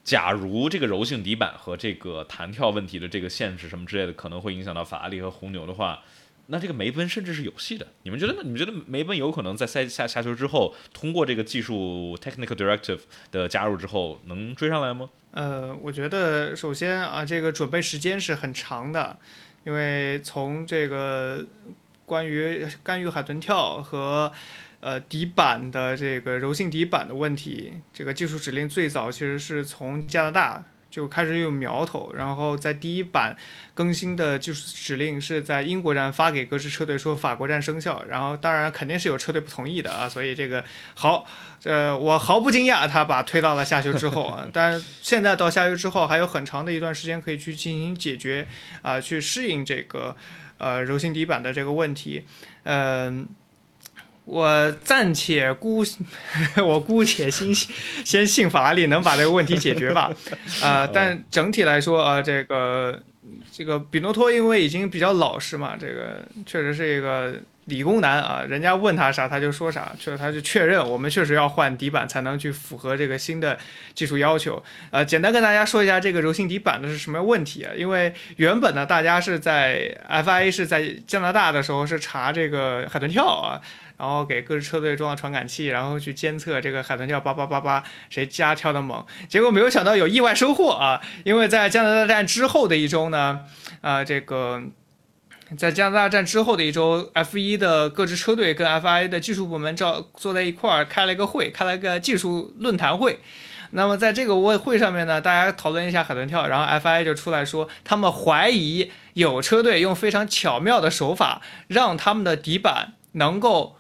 假如这个柔性底板和这个弹跳问题的这个限制什么之类的，可能会影响到法拉利和红牛的话，那这个梅奔甚至是有戏的。你们觉得呢？你们觉得梅奔有可能在赛下下球之后，通过这个技术 technical directive 的加入之后，能追上来吗？呃，我觉得首先啊，这个准备时间是很长的，因为从这个关于干预海豚跳和呃底板的这个柔性底板的问题，这个技术指令最早其实是从加拿大就开始有苗头，然后在第一版更新的技术指令是在英国站发给各支车队，说法国站生效，然后当然肯定是有车队不同意的啊，所以这个好，呃，我毫不惊讶，他把推到了下修之后啊，但是现在到下修之后还有很长的一段时间可以去进行解决啊、去适应这个呃柔性底板的这个问题，嗯、我暂且姑，[laughs] 我姑且先先信法拉利能把这个问题解决吧，[laughs] 啊、但整体来说啊、这个这个比诺托因为已经比较老实嘛，这个确实是一个理工男啊，人家问他啥他就说啥，确他就确认我们确实要换底板才能去符合这个新的技术要求。呃，简单跟大家说一下这个柔性底板的是什么问题啊？因为原本呢，大家是在 FIA 是在加拿大的时候是查这个海豚跳啊。然后给各支车队装了传感器，然后去监测这个海豚跳叭叭叭叭谁家跳的猛，结果没有想到有意外收获啊！因为在加拿大站之后的一周呢，啊、这个在加拿大站之后的一周，F1 的各支车队跟 FIA 的技术部门照坐在一块儿开了一个会，开了一个技术论坛会。那么在这个会会上面呢，大家讨论一下海豚跳，然后 FIA 就出来说，他们怀疑有车队用非常巧妙的手法，让他们的底板能够，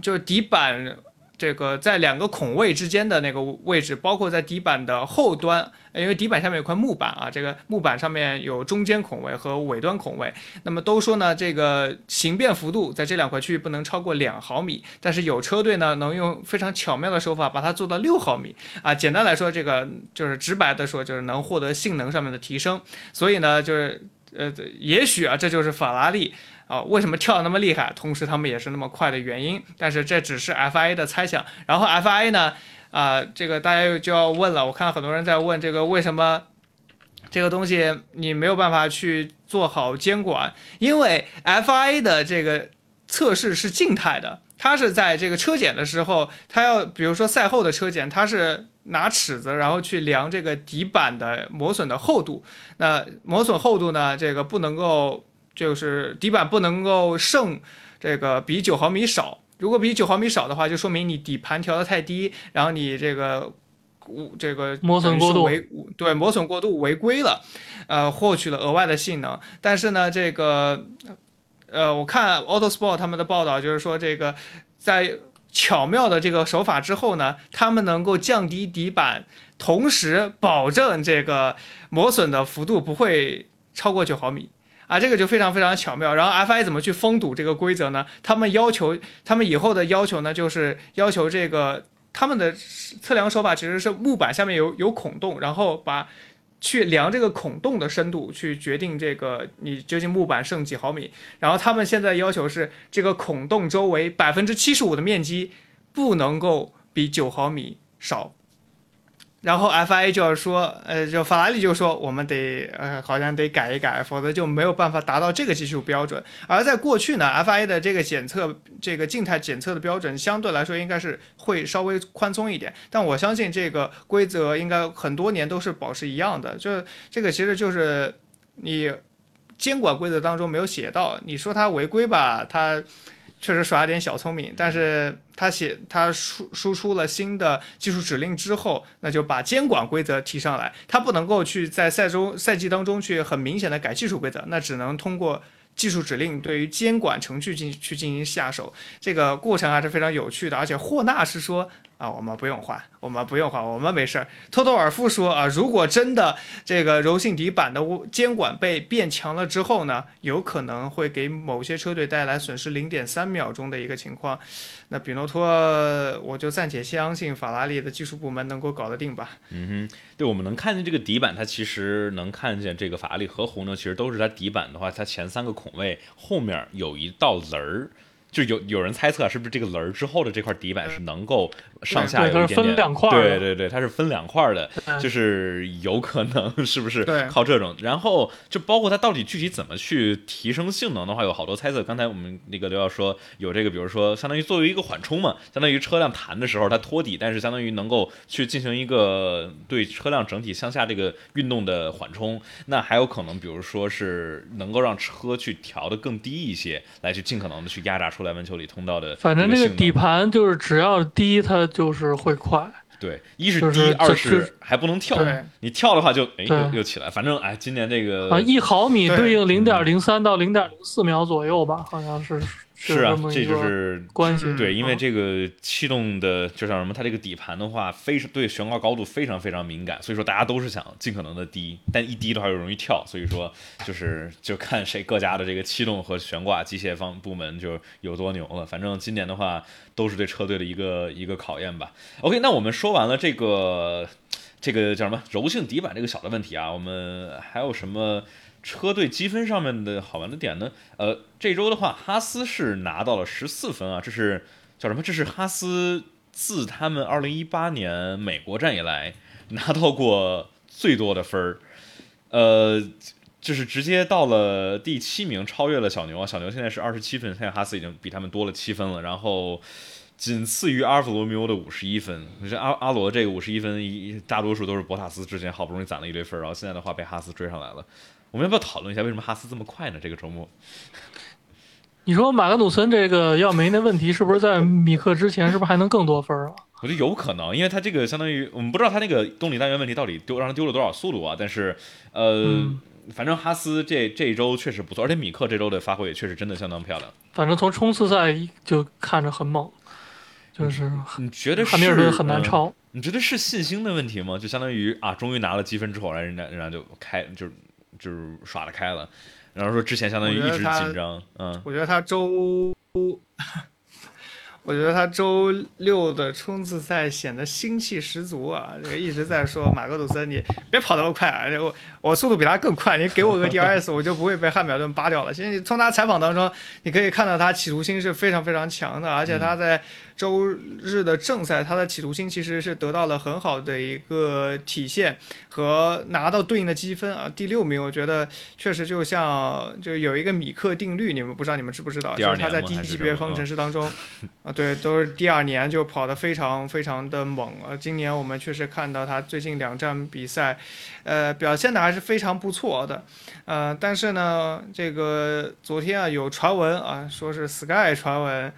就是底板这个在两个孔位之间的那个位置，包括在底板的后端，因为底板下面有块木板啊，这个木板上面有中间孔位和尾端孔位，那么都说呢，这个形变幅度在这两块区域不能超过两毫米，但是有车队呢能用非常巧妙的手法把它做到六毫米啊。简单来说，这个就是直白的说，就是能获得性能上面的提升。所以呢，就是呃，也许啊，这就是法拉利啊为什么跳那么厉害，同时他们也是那么快的原因。但是这只是 FIA 的猜想。然后 FIA 呢，啊，这个大家又就要问了，我看到很多人在问这个为什么这个东西你没有办法去做好监管，因为 FIA 的这个测试是静态的，它是在这个车检的时候，它要比如说赛后的车检，它是。拿尺子，然后去量这个底板的磨损的厚度。那磨损厚度呢？这个不能够，就是底板不能够剩这个比九毫米少。如果比九毫米少的话，就说明你底盘调的太低，然后你这个这个磨损过度违对磨损过度违规了，呃，获取了额外的性能。但是呢，这个呃，我看 Autosport 他们的报道就是说，这个在巧妙的这个手法之后呢，他们能够降低底板，同时保证这个磨损的幅度不会超过九毫米啊，这个就非常非常巧妙。然后 FI 怎么去封堵这个规则呢？他们要求，他们以后的要求呢，就是要求这个他们的测量手法其实是木板下面有有孔洞，然后把。去量这个孔洞的深度，去决定这个你究竟木板剩几毫米。然后他们现在要求是，这个孔洞周围百分之七十五的面积不能够比九毫米少。然后 FIA 就要说，呃，就法拉利就说，我们得，呃，好像得改一改，否则就没有办法达到这个技术标准。而在过去呢，FIA 的这个检测，这个静态检测的标准相对来说应该是会稍微宽松一点。但我相信这个规则应该很多年都是保持一样的。就这个其实就是你监管规则当中没有写到，你说它违规吧，它。确实耍了点小聪明，但是他写他输输出了新的技术指令之后，那就把监管规则提上来。他不能够去在赛中赛季当中去很明显的改技术规则，那只能通过技术指令对于监管程序进去进行下手。这个过程还是非常有趣的，而且霍纳是说。啊，我们不用换，我们不用换，我们没事儿。托托尔夫说啊，如果真的这个柔性底板的监管被变强了之后呢，有可能会给某些车队带来损失零点三秒钟的一个情况。那比诺托，我就暂且相信法拉利的技术部门能够搞得定吧。嗯哼，对，我们能看见这个底板，它其实能看见这个法拉利和红牛其实都是它底板的话，它前三个孔位后面有一道棱儿。就有有人猜测，是不是这个轮儿之后的这块底板是能够上下有一点点？对对对，它是分两块的，就是有可能是不是靠这种？然后就包括它到底具体怎么去提升性能的话，有好多猜测。刚才我们那个刘要说有这个，比如说相当于作为一个缓冲嘛，相当于车辆弹的时候它托底，但是相当于能够去进行一个对车辆整体向下这个运动的缓冲。那还有可能，比如说是能够让车去调的更低一些，来去尽可能的去压榨出。来文丘里通道的，反正这个底盘就是只要低，它就是会快。对，一是低，二是还不能跳。你跳的话就哎又又起来。反正哎，今年这个啊，一毫米对应零点零三到零点零四秒左右吧，好像是。是啊，这就是关系。对，因为这个气动的，就像什么，它这个底盘的话，非常对悬挂高度非常非常敏感，所以说大家都是想尽可能的低，但一低的话又容易跳，所以说就是就看谁各家的这个气动和悬挂机械方部门就有多牛了。反正今年的话，都是对车队的一个一个考验吧。OK，那我们说完了这个这个叫什么柔性底板这个小的问题啊，我们还有什么？车队积分上面的好玩的点呢？呃，这周的话，哈斯是拿到了十四分啊，这是叫什么？这是哈斯自他们二零一八年美国站以来拿到过最多的分儿，呃，就是直接到了第七名，超越了小牛啊。小牛现在是二十七分，现在哈斯已经比他们多了七分了，然后仅次于阿尔法罗密欧的五十一分。你说阿阿罗这个五十一分，一大多数都是博塔斯之前好不容易攒了一堆分，然后现在的话被哈斯追上来了。我们要不要讨论一下为什么哈斯这么快呢？这个周末，你说马格努森这个要没那问题，是不是在米克之前是不是还能更多分啊？我觉得有可能，因为他这个相当于我们不知道他那个动力单元问题到底丢让他丢了多少速度啊。但是呃，反正哈斯这这一周确实不错，而且米克这周的发挥也确实真的相当漂亮。反正从冲刺赛就看着很猛，就是你觉得汉密尔顿很难超？你觉得是信心的问题吗？就相当于啊，终于拿了积分之后，然后人家人家就开就是。就是耍得开了，然后说之前相当于一直紧张，嗯，我觉得他周，我 [laughs] 我觉得他周六的冲刺赛显得心气十足啊！这个一直在说马格鲁森，你别跑那么快啊！我我速度比他更快，你给我个 DRS，[laughs] 我就不会被汉密尔顿扒掉了。其实你从他采访当中，你可以看到他企图心是非常非常强的，而且他在周日的正赛，他的企图心其实是得到了很好的一个体现和拿到对应的积分啊。第六名，我觉得确实就像就有一个米克定律，你们不知道你们知不知道？就是他在低级别方程式当中啊。对，都是第二年就跑得非常非常的猛啊！今年我们确实看到他最近两站比赛，呃，表现的还是非常不错的，呃，但是呢，这个昨天啊有传闻啊，说是 Sky 传闻，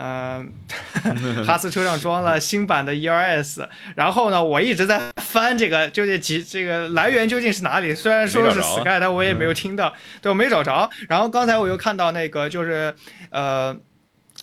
嗯，[laughs] 哈斯车上装了新版的 ERS，然后呢，我一直在翻这个究竟几这个来源究竟是哪里？虽然说是 Sky，但我也没有听到，对我没找着。然后刚才我又看到那个就是呃。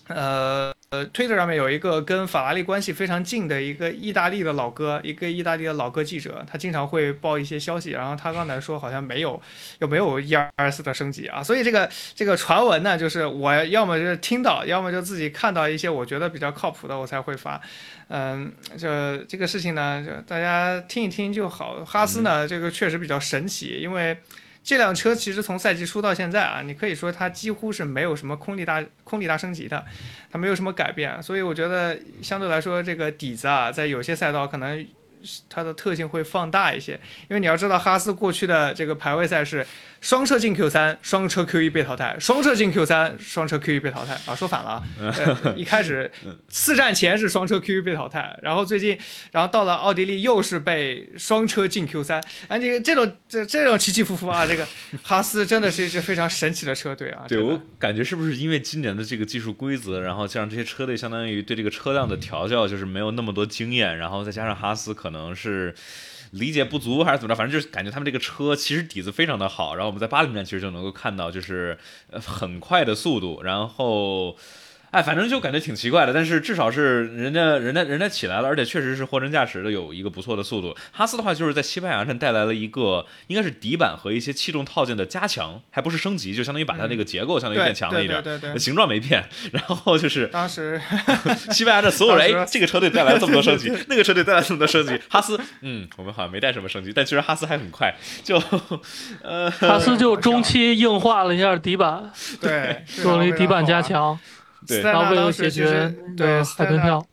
呃呃，推特上面有一个跟法拉利关系非常近的一个意大利的老哥，一个意大利的老哥记者，他经常会报一些消息。然后他刚才说好像没有，有没有一二四的升级啊？所以这个这个传闻呢，就是我要么就是听到，要么就自己看到一些我觉得比较靠谱的，我才会发。嗯，这这个事情呢，就大家听一听就好。哈斯呢，这个确实比较神奇，因为。这辆车其实从赛季初到现在啊，你可以说它几乎是没有什么空力大空力大升级的，它没有什么改变，所以我觉得相对来说这个底子啊，在有些赛道可能它的特性会放大一些，因为你要知道哈斯过去的这个排位赛是。双车进 Q 三，双车 Q 一被淘汰；双车进 Q 三，双车 Q 一被淘汰。啊，说反了啊！一开始 [laughs] 四站前是双车 Q 一被淘汰，然后最近，然后到了奥地利又是被双车进 Q 三。啊，这个这种这这种起起伏伏啊，这个 [laughs] 哈斯真的是一支非常神奇的车队啊！对我感觉是不是因为今年的这个技术规则，然后加上这些车队相当于对这个车辆的调教就是没有那么多经验，然后再加上哈斯可能是。理解不足还是怎么着，反正就是感觉他们这个车其实底子非常的好，然后我们在八零站其实就能够看到，就是呃很快的速度，然后。哎，反正就感觉挺奇怪的，但是至少是人家人家人家起来了，而且确实是货真价实的有一个不错的速度。哈斯的话就是在西班牙站带来了一个应该是底板和一些气动套件的加强，还不是升级，就相当于把它那个结构相当于变强了一点，对对对，形状没变。然后就是当时 [laughs] 西班牙的所有人，[laughs] 哎，这个车队带来了这么多升级，[laughs] 那个车队带来这么多升级，哈斯，嗯，我们好像没带什么升级，但其实哈斯还很快，就呃，哈斯就中期硬化了一下底板，对，做了一底板加强。对，然后为了解决对海豚跳，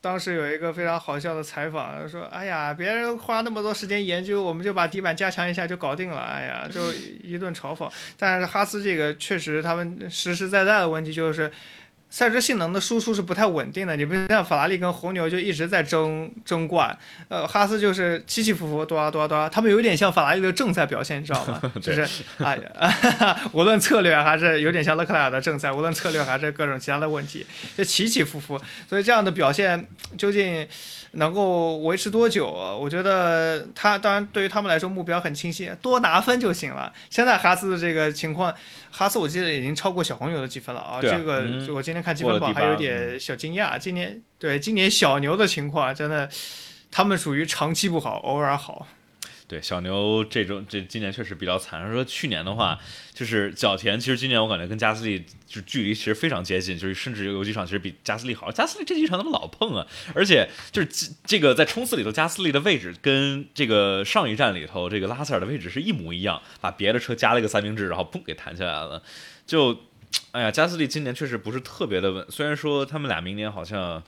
当时有一个非常好笑的采访，说：“哎呀，别人花那么多时间研究，我们就把底板加强一下就搞定了。”哎呀，就一顿嘲讽。但是哈斯这个确实，他们实实在在的问题就是。赛车性能的输出是不太稳定的，你不像法拉利跟红牛就一直在争争冠，呃，哈斯就是起起伏伏，多啊多啊多啊，他们有点像法拉利的正赛表现，你知道吗？[laughs] 就是哎呀，[laughs] 无论策略还是有点像勒克莱尔的正赛，无论策略还是各种其他的问题，就起起伏伏，所以这样的表现究竟？能够维持多久？我觉得他当然对于他们来说目标很清晰，多拿分就行了。现在哈斯的这个情况，哈斯我记得已经超过小黄牛的积分了啊！这个我今天看积分榜还有点小惊讶。今年对今年小牛的情况真的，他们属于长期不好，偶尔好。对小牛这种这今年确实比较惨。说去年的话，就是角田，其实今年我感觉跟加斯利就距离其实非常接近，就是甚至有几场其实比加斯利好。加斯利这几场怎么老碰啊？而且就是这个在冲刺里头，加斯利的位置跟这个上一站里头这个拉塞尔的位置是一模一样，把别的车加了一个三明治，然后砰给弹起来了。就哎呀，加斯利今年确实不是特别的稳。虽然说他们俩明年好像。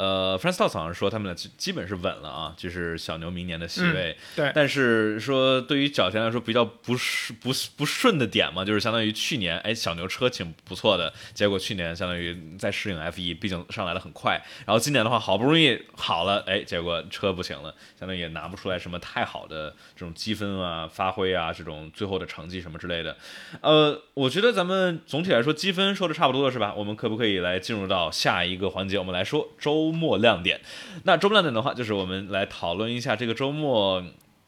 呃 f r a n c e 好像说他们俩基本是稳了啊，就是小牛明年的席位。对，但是说对于角田来说比较不顺不不顺的点嘛，就是相当于去年哎小牛车挺不错的，结果去年相当于在适应 F1，毕竟上来的很快。然后今年的话好不容易好了，哎，结果车不行了，相当于也拿不出来什么太好的这种积分啊、发挥啊这种最后的成绩什么之类的。呃，我觉得咱们总体来说积分说的差不多了是吧？我们可不可以来进入到下一个环节？我们来说周。周末亮点，那周末亮点的话，就是我们来讨论一下这个周末，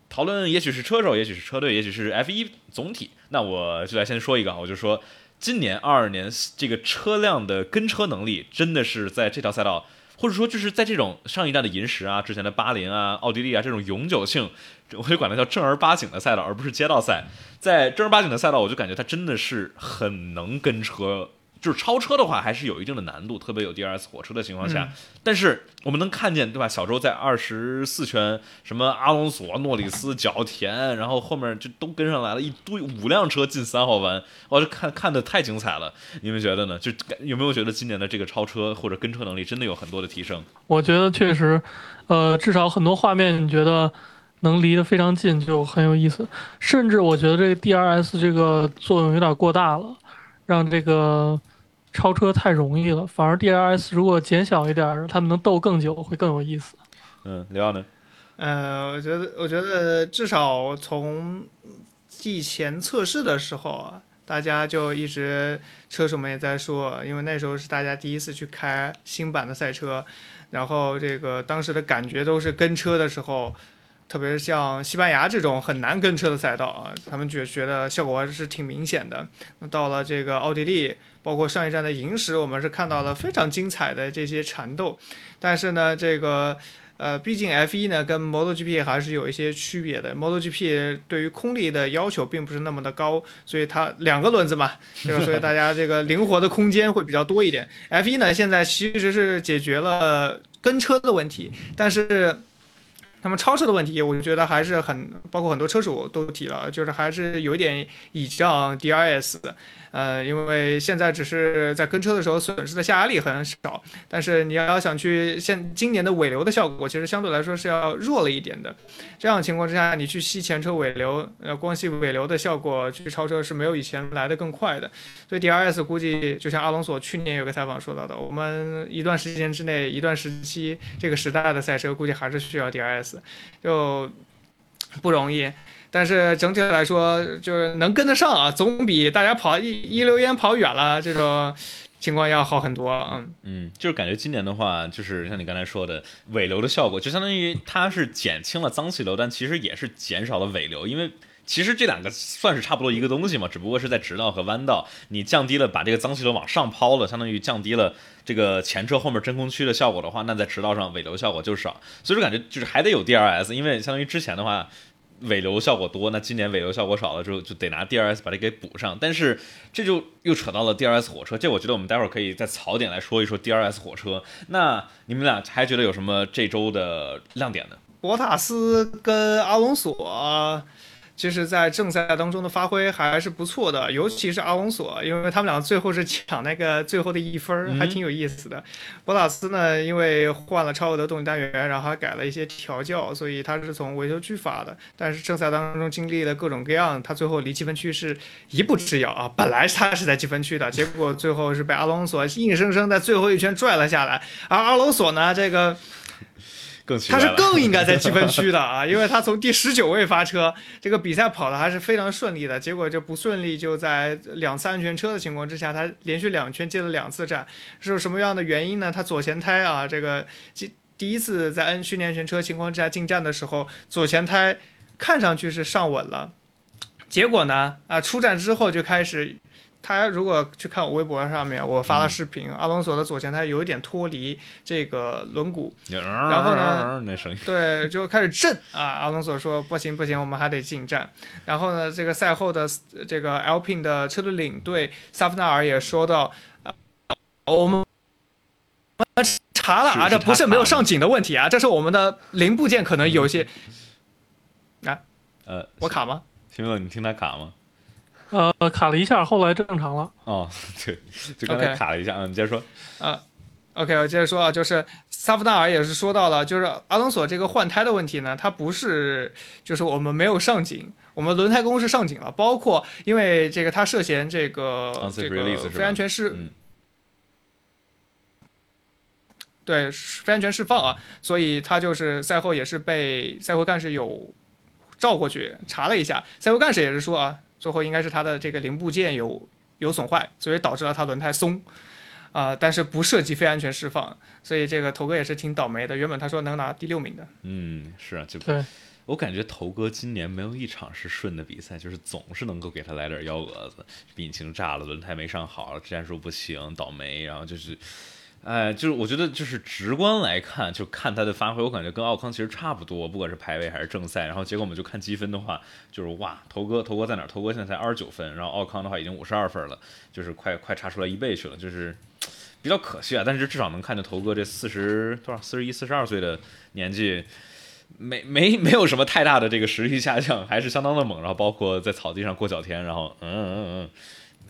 讨论也许是车手，也许是车队，也许是 F1 总体。那我就来先说一个，我就说今年二二年这个车辆的跟车能力，真的是在这条赛道，或者说就是在这种上一代的银石啊、之前的巴林啊、奥地利啊这种永久性，我就管它叫正儿八经的赛道，而不是街道赛。在正儿八经的赛道，我就感觉它真的是很能跟车。就是超车的话还是有一定的难度，特别有 DRS 火车的情况下。但是我们能看见，对吧？小周在二十四圈，什么阿隆索、诺里斯、角田，然后后面就都跟上来了，一堆五辆车进三号弯，我就看看的太精彩了。你们觉得呢？就有没有觉得今年的这个超车或者跟车能力真的有很多的提升？我觉得确实，呃，至少很多画面你觉得。能离得非常近就很有意思，甚至我觉得这个 DRS 这个作用有点过大了，让这个超车太容易了。反而 DRS 如果减小一点，他们能斗更久会更有意思。嗯，刘耀呢？呃，我觉得，我觉得至少从季前测试的时候啊，大家就一直车手们也在说，因为那时候是大家第一次去开新版的赛车，然后这个当时的感觉都是跟车的时候。特别是像西班牙这种很难跟车的赛道啊，他们觉觉得效果还是挺明显的。那到了这个奥地利，包括上一站的银石，我们是看到了非常精彩的这些缠斗。但是呢，这个呃，毕竟 F1 呢跟 MotoGP 还是有一些区别的。MotoGP 对于空力的要求并不是那么的高，所以它两个轮子嘛，对吧？所以大家这个灵活的空间会比较多一点。F1 呢现在其实是解决了跟车的问题，但是。那么超车的问题，我觉得还是很，包括很多车主都提了，就是还是有点倚仗 DRS。呃，因为现在只是在跟车的时候损失的下压力很少，但是你要想去现今年的尾流的效果，其实相对来说是要弱了一点的。这样情况之下，你去吸前车尾流，呃，光吸尾流的效果去超车是没有以前来的更快的。所以 DRS 估计就像阿隆索去年有个采访说到的，我们一段时间之内，一段时期这个时代的赛车估计还是需要 DRS，就不容易。但是整体来说，就是能跟得上啊，总比大家跑一一溜烟跑远了这种情况要好很多。嗯嗯，就是感觉今年的话，就是像你刚才说的尾流的效果，就相当于它是减轻了脏气流，但其实也是减少了尾流，因为其实这两个算是差不多一个东西嘛，只不过是在直道和弯道，你降低了把这个脏气流往上抛了，相当于降低了这个前车后面真空区的效果的话，那在直道上尾流效果就少，所以说感觉就是还得有 DRS，因为相当于之前的话。尾流效果多，那今年尾流效果少了之后，就得拿 DRS 把它给补上。但是这就又扯到了 DRS 火车，这我觉得我们待会儿可以在槽点来说一说 DRS 火车。那你们俩还觉得有什么这周的亮点呢？博塔斯跟阿隆索。其实，在正赛当中的发挥还是不错的，尤其是阿隆索，因为他们俩最后是抢那个最后的一分，还挺有意思的。博塔斯呢，因为换了超额的动力单元，然后还改了一些调教，所以他是从维修区发的。但是正赛当中经历了各种各样，他最后离积分区是一步之遥啊！本来他是在积分区的，结果最后是被阿隆索硬生生在最后一圈拽了下来。而阿隆索呢，这个。他是更应该在积分区的啊，因为他从第十九位发车，这个比赛跑的还是非常顺利的，结果就不顺利，就在两次安全车的情况之下，他连续两圈接了两次站，是什么样的原因呢？他左前胎啊，这个第第一次在 N 训练全车情况之下进站的时候，左前胎看上去是上稳了，结果呢啊出站之后就开始。他如果去看我微博上面，我发了视频，阿隆索的左前胎有一点脱离这个轮毂，然后呢，对，就开始震啊。阿隆索说不行不行，我们还得进站。然后呢，这个赛后的这个 Alpine 的车队领队萨夫纳尔也说到，我们查了啊，这不是没有上紧的问题啊，这是我们的零部件可能有些啊，呃，我卡吗？听了，你听他卡吗？呃，卡了一下，后来正常了。哦，[laughs] 对，就刚才卡了一下。嗯，你接着说。啊，OK，我接着说啊，就是萨夫纳尔也是说到了，就是阿隆索这个换胎的问题呢，它不是就是我们没有上紧，我们轮胎工是上紧了，包括因为这个他涉嫌这个这个非安全释，对，非安全释放啊，所以他就是赛后也是被赛后干事有照过去查了一下，赛后干事也是说啊。最后应该是它的这个零部件有有损坏，所以导致了它轮胎松，啊，但是不涉及非安全释放，所以这个头哥也是挺倒霉的。原本他说能拿第六名的，嗯，是啊，就对我感觉头哥今年没有一场是顺的比赛，就是总是能够给他来点幺蛾子，引擎炸了，轮胎没上好，战术不行，倒霉，然后就是哎，就是我觉得就是直观来看，就看他的发挥，我感觉跟奥康其实差不多，不管是排位还是正赛。然后结果我们就看积分的话，就是哇，头哥头哥在哪？头哥现在才二十九分，然后奥康的话已经五十二分了，就是快快差出来一倍去了，就是比较可惜啊。但是至少能看见头哥这四十多少四十一四十二岁的年纪，没没没有什么太大的这个实力下降，还是相当的猛。然后包括在草地上过脚田，然后嗯嗯嗯。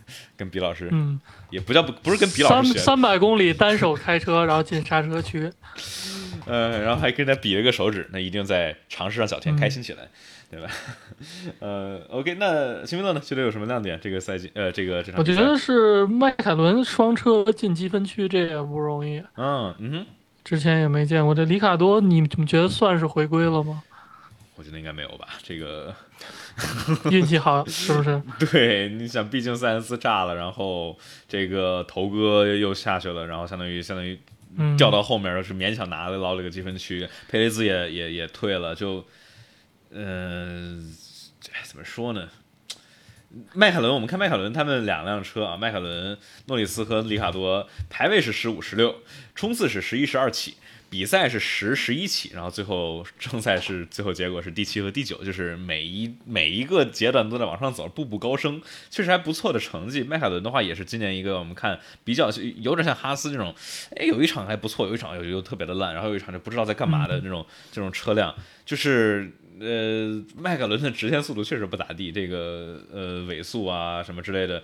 [laughs] 跟比老师，嗯，也不叫不不是跟比老师学，三三百公里单手开车，然后进刹车区，[laughs] 呃，然后还跟他比了个手指，那一定在尝试让小天开心起来，对吧？[laughs] 呃，OK，那辛菲勒呢？觉得有什么亮点？这个赛季，呃，这个这场，我觉得是迈凯伦双车进积分区，这也不容易。嗯嗯哼，之前也没见过。这里卡多，你们觉得算是回归了吗？我觉得应该没有吧，这个。[laughs] 运气好是不是？[laughs] 对，你想，毕竟塞恩斯炸了，然后这个头哥又下去了，然后相当于相当于掉到后面，是勉强拿了捞了个积分区。佩雷兹也也也退了，就嗯，怎么说呢？迈凯伦，我们看迈凯伦他们两辆车啊，迈凯伦诺里斯和里卡多排位是十五十六，冲刺是十一十二起。比赛是十十一起，然后最后正赛是 [laughs] 最后结果是第七和第九，就是每一每一个阶段都在往上走，步步高升，确实还不错的成绩。迈凯伦的话也是今年一个我们看比较有点像哈斯这种，哎，有一场还不错，有一场又又特别的烂，然后有一场就不知道在干嘛的那种这种车辆，就是呃，迈凯伦的直线速度确实不咋地，这个呃尾速啊什么之类的。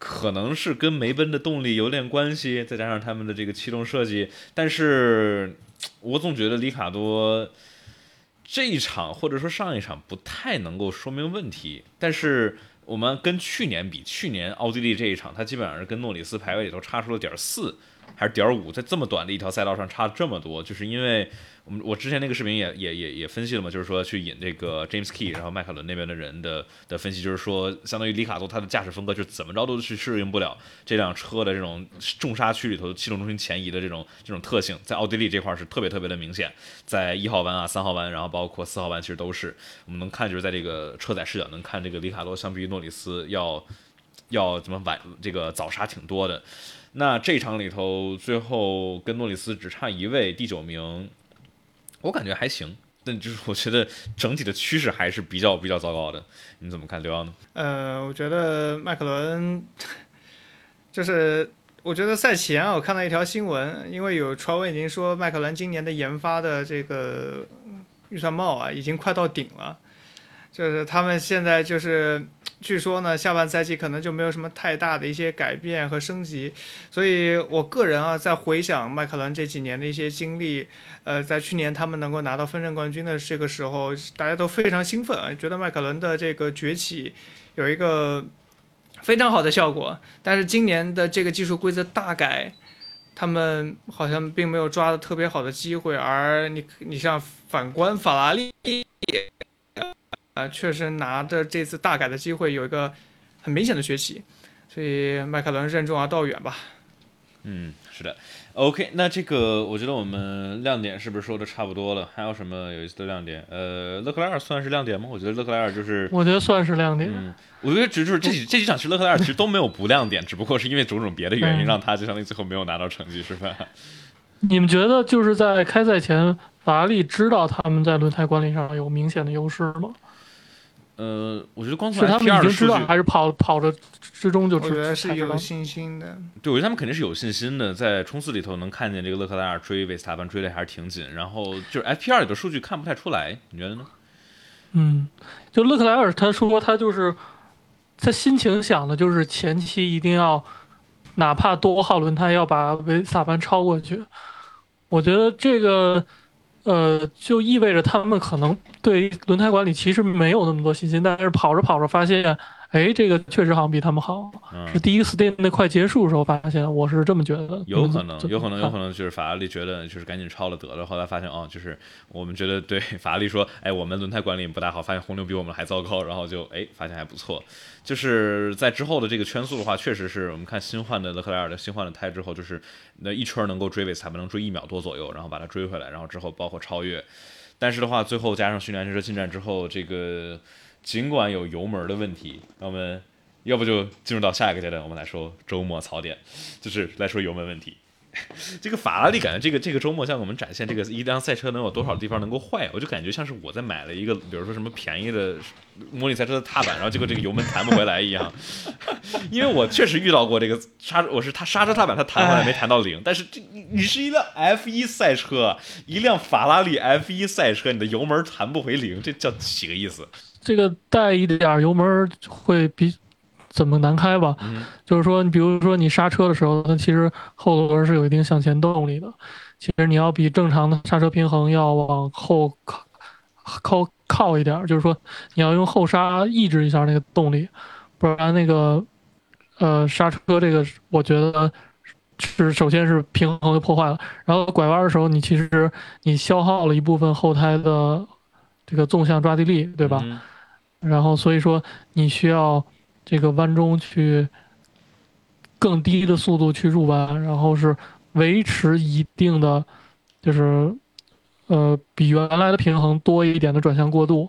可能是跟梅奔的动力有点关系，再加上他们的这个气动设计，但是我总觉得里卡多这一场或者说上一场不太能够说明问题。但是我们跟去年比，去年奥地利这一场，他基本上是跟诺里斯排位里头差出了点四还是点五，在这么短的一条赛道上差这么多，就是因为。我们我之前那个视频也也也也分析了嘛，就是说去引这个 James Key，然后迈凯伦那边的人的的分析，就是说相当于里卡多他的驾驶风格就怎么着都去适应不了这辆车的这种重刹区里头气动中心前移的这种这种特性，在奥地利这块是特别特别的明显，在一号弯啊、三号弯，然后包括四号弯，其实都是我们能看，就是在这个车载视角能看这个里卡多相比于诺里斯要要怎么晚这个早刹挺多的。那这场里头最后跟诺里斯只差一位，第九名。我感觉还行，但就是我觉得整体的趋势还是比较比较糟糕的。你怎么看刘洋呢？呃，我觉得迈克伦就是我觉得赛前我看到一条新闻，因为有传闻已经说迈克伦今年的研发的这个预算帽啊已经快到顶了，就是他们现在就是。据说呢，下半赛季可能就没有什么太大的一些改变和升级，所以我个人啊，在回想迈凯伦这几年的一些经历，呃，在去年他们能够拿到分站冠军的这个时候，大家都非常兴奋，觉得迈凯伦的这个崛起有一个非常好的效果。但是今年的这个技术规则大改，他们好像并没有抓的特别好的机会，而你你像反观法拉利。啊，确实拿着这次大改的机会有一个很明显的学习，所以迈凯伦任重而道远吧。嗯，是的。OK，那这个我觉得我们亮点是不是说的差不多了？还有什么有意思的亮点？呃，勒克莱尔算是亮点吗？我觉得勒克莱尔就是，我觉得算是亮点。嗯，我觉得只就是这几这几场其实勒克莱尔其实都没有不亮点，只不过是因为种种别的原因让他就相当于最后没有拿到成绩，是吧？[laughs] 你们觉得就是在开赛前，法拉利知道他们在轮胎管理上有明显的优势吗？呃，我觉得光从他们已经知道，还是跑跑着之中就觉得是有信心的。对，我觉得他们肯定是有信心的，在冲刺里头能看见这个勒克莱尔追维斯塔潘追的还是挺紧，然后就是 FPR 里的数据看不太出来，你觉得呢？嗯，就勒克莱尔他说他就是他心情想的就是前期一定要哪怕多号轮胎要把维斯塔潘超过去，我觉得这个。呃，就意味着他们可能对轮胎管理其实没有那么多信心，但是跑着跑着发现。哎，这个确实好像比他们好。是第一个 stint 那快结束的时候发现，我是这么觉得。有可能，有可能，有可能就是法拉利觉得就是赶紧超了得了。后来发现哦，就是我们觉得对法拉利说，哎，我们轮胎管理不大好，发现红牛比我们还糟糕，然后就哎发现还不错。就是在之后的这个圈速的话，确实是我们看新换的勒克莱尔的新换的胎之后，就是那一圈能够追尾，才不能追一秒多左右，然后把它追回来，然后之后包括超越。但是的话，最后加上训练车进站之后，这个。尽管有油门的问题，那我们要不就进入到下一个阶段，我们来说周末槽点，就是来说油门问题。[laughs] 这个法拉利感觉这个这个周末向我们展现这个一辆赛车能有多少地方能够坏，我就感觉像是我在买了一个，比如说什么便宜的模拟赛车的踏板，然后结果这个油门弹不回来一样。[laughs] 因为我确实遇到过这个刹，我是它刹车踏板它弹回来没弹到零，但是这你你是一辆 F1 赛车，一辆法拉利 F1 赛车，你的油门弹不回零，这叫几个意思？这个带一点油门会比。怎么难开吧？就是说，你比如说你刹车的时候，它其实后轮是有一定向前动力的。其实你要比正常的刹车平衡要往后靠靠靠一点，就是说你要用后刹抑制一下那个动力，不然那个呃刹车这个我觉得是首先是平衡就破坏了。然后拐弯的时候，你其实你消耗了一部分后胎的这个纵向抓地力，对吧？然后所以说你需要。这个弯中去更低的速度去入弯，然后是维持一定的，就是呃比原来的平衡多一点的转向过渡，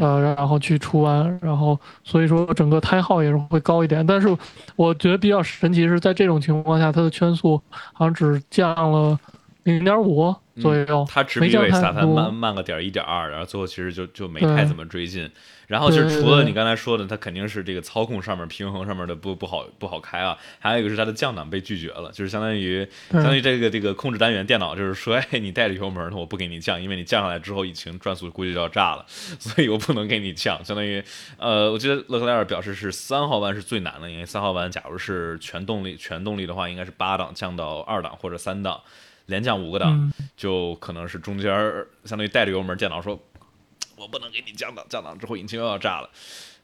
呃然后去出弯，然后所以说整个胎耗也是会高一点。但是我觉得比较神奇是在这种情况下，它的圈速好像只降了零点五左右，它只比维斯塔潘慢慢个点一点二，然后最后其实就就没太怎么追进。然后就是除了你刚才说的，它肯定是这个操控上面、平衡上面的不不好不好开啊。还有一个是它的降档被拒绝了，就是相当于相当于这个这个控制单元电脑就是说，哎，你带着油门，那我不给你降，因为你降上来之后引擎转速估计就要炸了，[laughs] 所以我不能给你降。相当于呃，我记得勒克莱尔表示是三号弯是最难的，因为三号弯假如是全动力全动力的话，应该是八档降到二档或者三档，连降五个档，就可能是中间相当于带着油门，电脑说。我不能给你降档，降档之后引擎又要炸了。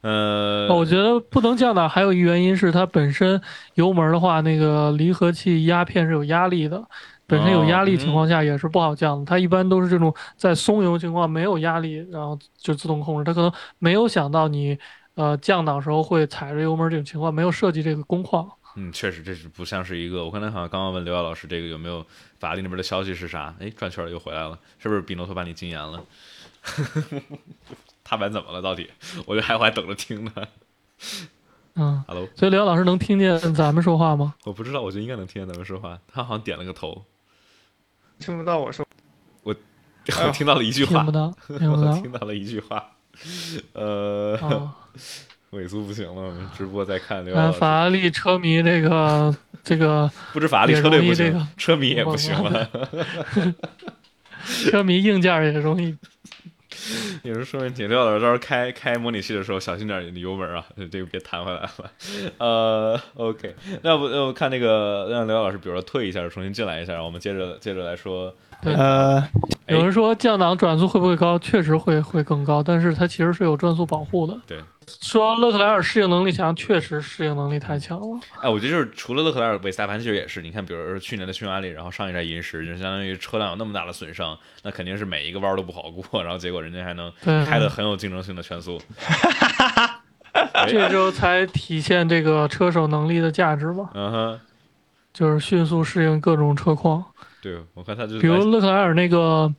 呃，我觉得不能降档，还有一原因是它本身油门的话，那个离合器压片是有压力的，本身有压力情况下也是不好降的。它一般都是这种在松油情况没有压力，然后就自动控制。它可能没有想到你呃降档时候会踩着油门这种情况，没有设计这个工况。嗯，确实这是不像是一个。我刚才好像刚刚问刘耀老师这个有没有法拉利那边的消息是啥？哎，转圈了又回来了，是不是比诺托把你禁言了？[laughs] 踏板怎么了？到底？我就还还等着听呢。嗯，Hello。所以刘老师能听见咱们说话吗？我不知道，我觉得应该能听见咱们说话。他好像点了个头，听不到我说。我我听到了一句话，[laughs] 听不到，听不到，[laughs] 听到了一句话。呃，尾速不行了。我们直播在看刘老师。法拉利车迷这个这个，不止法拉利车队不行，车迷也不行了。车迷硬件也容易，[laughs] 也是说明挺料的。到时候开开模拟器的时候小心点油门啊，这个别弹回来了。呃，OK，那要不我看那个让刘老师，比如说退一下，重新进来一下，然后我们接着接着来说。呃，有人说降档转速会不会高？确实会会更高，但是它其实是有转速保护的。对。说勒克莱尔适应能力强，确实适应能力太强了。哎，我觉得就是除了勒克莱尔，维斯塔潘其实也是。你看，比如说去年的匈牙利，然后上一站银石，就相当于车辆有那么大的损伤，那肯定是每一个弯都不好过。然后结果人家还能开的很有竞争性的圈速，[laughs] 这就才体现这个车手能力的价值嘛。嗯哼，就是迅速适应各种车况。对，我看他就比如勒克莱尔那个。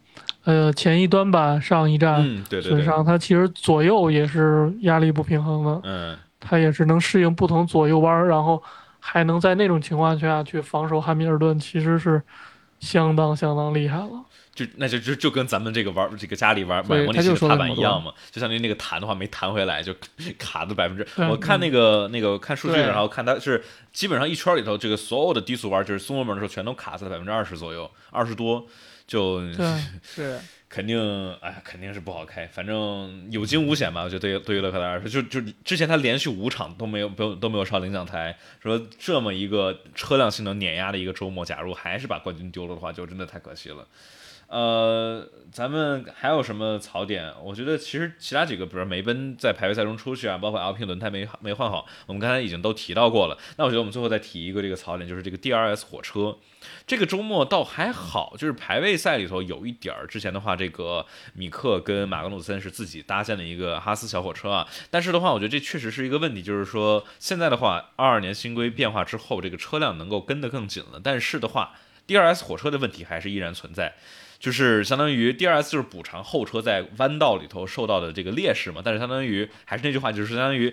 呃，前一端板上一站损伤，他其实左右也是压力不平衡的。嗯，他也是能适应不同左右弯，然后还能在那种情况下去防守汉密尔顿，其实是相当相当厉害了。就那就就就跟咱们这个玩这个家里玩买模拟器的踏板一样嘛，就相当于那个弹的话没弹回来，就卡的百分之。我看那个那个看数据，然后看它是基本上一圈里头这个所有的低速弯，就是松油门的时候，全都卡在百分之二十左右，二十多。就是 [laughs] 肯定，哎，肯定是不好开。反正有惊无险吧，我觉得对于对于勒克莱尔说，就就之前他连续五场都没有不都没有上领奖台，说这么一个车辆性能碾压的一个周末，假如还是把冠军丢了的话，就真的太可惜了。呃，咱们还有什么槽点？我觉得其实其他几个，比如梅奔在排位赛中出去啊，包括 LP 轮胎没没换好，我们刚才已经都提到过了。那我觉得我们最后再提一个这个槽点，就是这个 DRS 火车。这个周末倒还好，就是排位赛里头有一点儿，之前的话，这个米克跟马格努森是自己搭建的一个哈斯小火车啊。但是的话，我觉得这确实是一个问题，就是说现在的话，二二年新规变化之后，这个车辆能够跟得更紧了。但是的话，DRS 火车的问题还是依然存在。就是相当于 DRS 就是补偿后车在弯道里头受到的这个劣势嘛，但是相当于还是那句话，就是相当于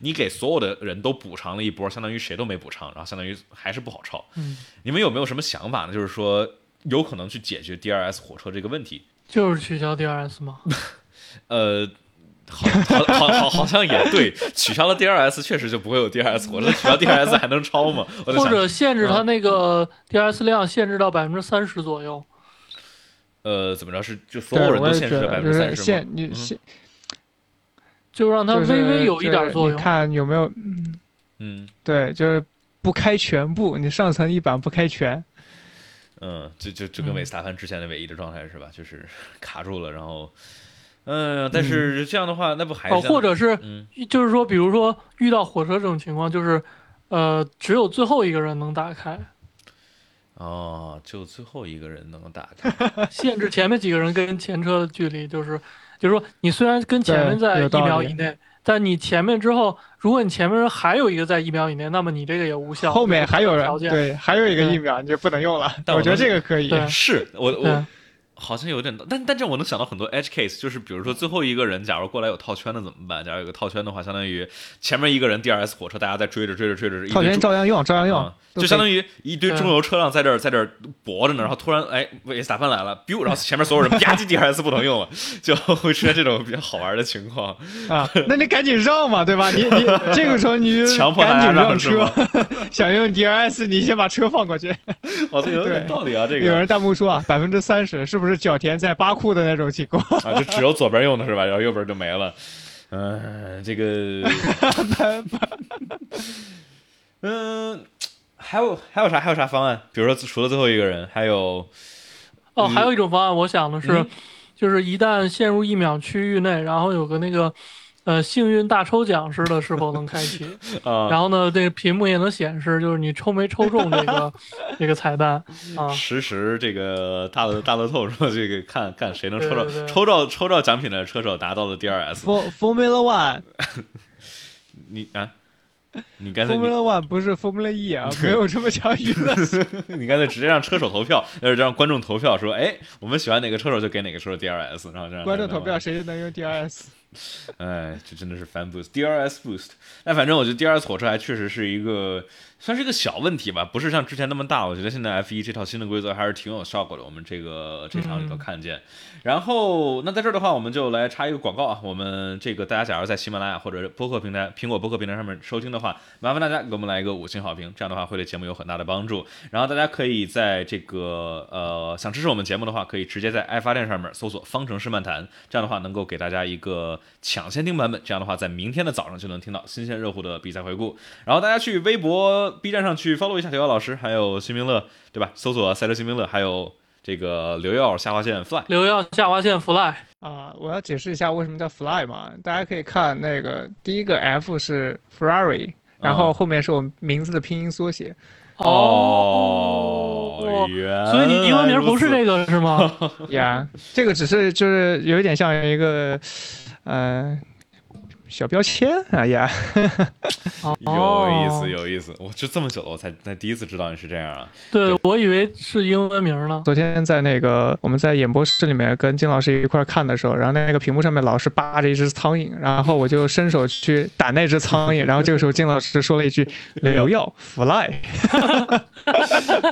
你给所有的人都补偿了一波，相当于谁都没补偿，然后相当于还是不好超。嗯，你们有没有什么想法呢？就是说有可能去解决 DRS 火车这个问题？[laughs] 就是取消 DRS 吗？[laughs] 呃。好，好，好，好，好像也对。取消了 DRS，确实就不会有 DRS 火车。取消 DRS 还能超吗？或者限制它那个 DRS 量，限制到百分之三十左右。呃，怎么着是就所有人都限制了百分之三十吗？你限，就让它微微有一点作用，看有没有。嗯嗯，对，就是不开全部，你上层一板不开全。嗯，就就就跟韦斯塔潘之前的尾翼的状态是吧？就是 [laughs] 卡住了，然后。嗯，但是这样的话，那不还是？哦，或者是，就是说，比如说遇到火车这种情况，就是，呃，只有最后一个人能打开。哦，就最后一个人能打开。[laughs] 限制前面几个人跟前车的距离，就是，就是说，你虽然跟前面在一秒以内，但你前面之后，如果你前面人还有一个在一秒以内，那么你这个也无效。后面还有人，对，还有一个一秒，你就不能用了。但我觉得这个可以。是我我。好像有点，但但这我能想到很多 edge case，就是比如说最后一个人，假如过来有套圈的怎么办？假如有个套圈的话，相当于前面一个人 DRS 火车，大家在追着追着追着，套圈照样用，照样用，就相当于一堆中游车辆在这儿在这儿搏着呢，然后突然哎，维斯塔潘来了，biu，[laughs] 然后前面所有人吧唧 DRS 不能用了，就 [laughs] 会出现这种比较好玩的情况啊。那你赶紧让嘛，对吧？你你 [laughs] 这个时候你强迫赶紧让车，想用 DRS，你先把车放过去。哦，这有点道理啊，这个。有人弹幕说啊，百分之三十是不是角田在巴？库的那种情况 [laughs] 啊，就只有左边用的是吧？然后右边就没了。嗯，这个，[laughs] 嗯，还有还有啥？还有啥方案？比如说除了最后一个人，还有哦，还有一种方案，我想的是，就是一旦陷入一秒区域内，然后有个那个。呃，幸运大抽奖似的，是否能开启？[laughs] 啊，然后呢，这个屏幕也能显示，就是你抽没抽中这个 [laughs] 这个彩蛋啊，实时这个大乐大乐透说这个看看谁能抽到抽到抽到奖品的车手拿到了 DRS。Formula One，[laughs] 你啊，你刚才 Formula One 不是 Formula E 啊，没有这么强娱乐。你刚才直接让车手投票，要是让观众投票说，哎，我们喜欢哪个车手就给哪个车手 DRS，然后这样观众投票谁能用 DRS。哎，这真的是 fan boost，DRS boost。那反正我觉得 DRS 火车还确实是一个。算是一个小问题吧，不是像之前那么大。我觉得现在 F 一这套新的规则还是挺有效果的。我们这个这场里头看见。然后，那在这儿的话，我们就来插一个广告啊。我们这个大家假如在喜马拉雅或者播客平台、苹果播客平台上面收听的话，麻烦大家给我们来一个五星好评，这样的话会对节目有很大的帮助。然后大家可以在这个呃想支持我们节目的话，可以直接在爱发电上面搜索“方程式漫谈”，这样的话能够给大家一个抢先听版本。这样的话，在明天的早上就能听到新鲜热乎的比赛回顾。然后大家去微博。B 站上去 follow 一下刘耀老师，还有新明乐，对吧？搜索赛车新明乐，还有这个刘耀下划线 fly，刘耀下划线 fly 啊！我要解释一下为什么叫 fly 嘛？大家可以看那个第一个 F 是 Ferrari，然后后面是我名字的拼音缩写。哦，所以你英文名不是这个是吗？[laughs] 呀，这个只是就是有一点像一个，呃。小标签，哎呀，有意思，有意思。我就这么久了，我才才第一次知道你是这样啊。对，我以为是英文名呢。昨天在那个我们在演播室里面跟金老师一块看的时候，然后那个屏幕上面老是扒着一只苍蝇，然后我就伸手去打那只苍蝇，然后这个时候金老师说了一句“刘耀 fly”，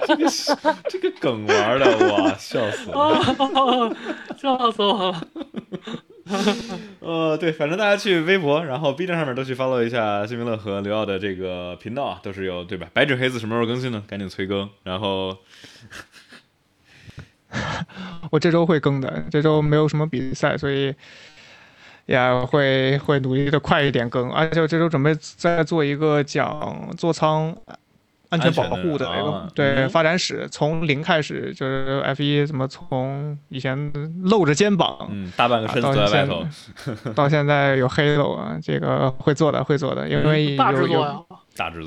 这 [laughs] 个这个梗玩的哇，笑死了，[laughs] 笑死我了。[laughs] 呃，对，反正大家去微博，然后 B 站上面都去 follow 一下新明乐和刘耀的这个频道啊，都是有对吧？白纸黑字什么时候更新呢？赶紧催更。然后我这周会更的，这周没有什么比赛，所以也会会努力的快一点更。而且我这周准备再做一个讲座舱。安全保护的那个对发展史，从零开始就是 F 一怎么从以前露着肩膀，嗯，大半个身子在外头，[laughs] 到现在有黑 o 啊，这个会做的会做的，因为有有大制作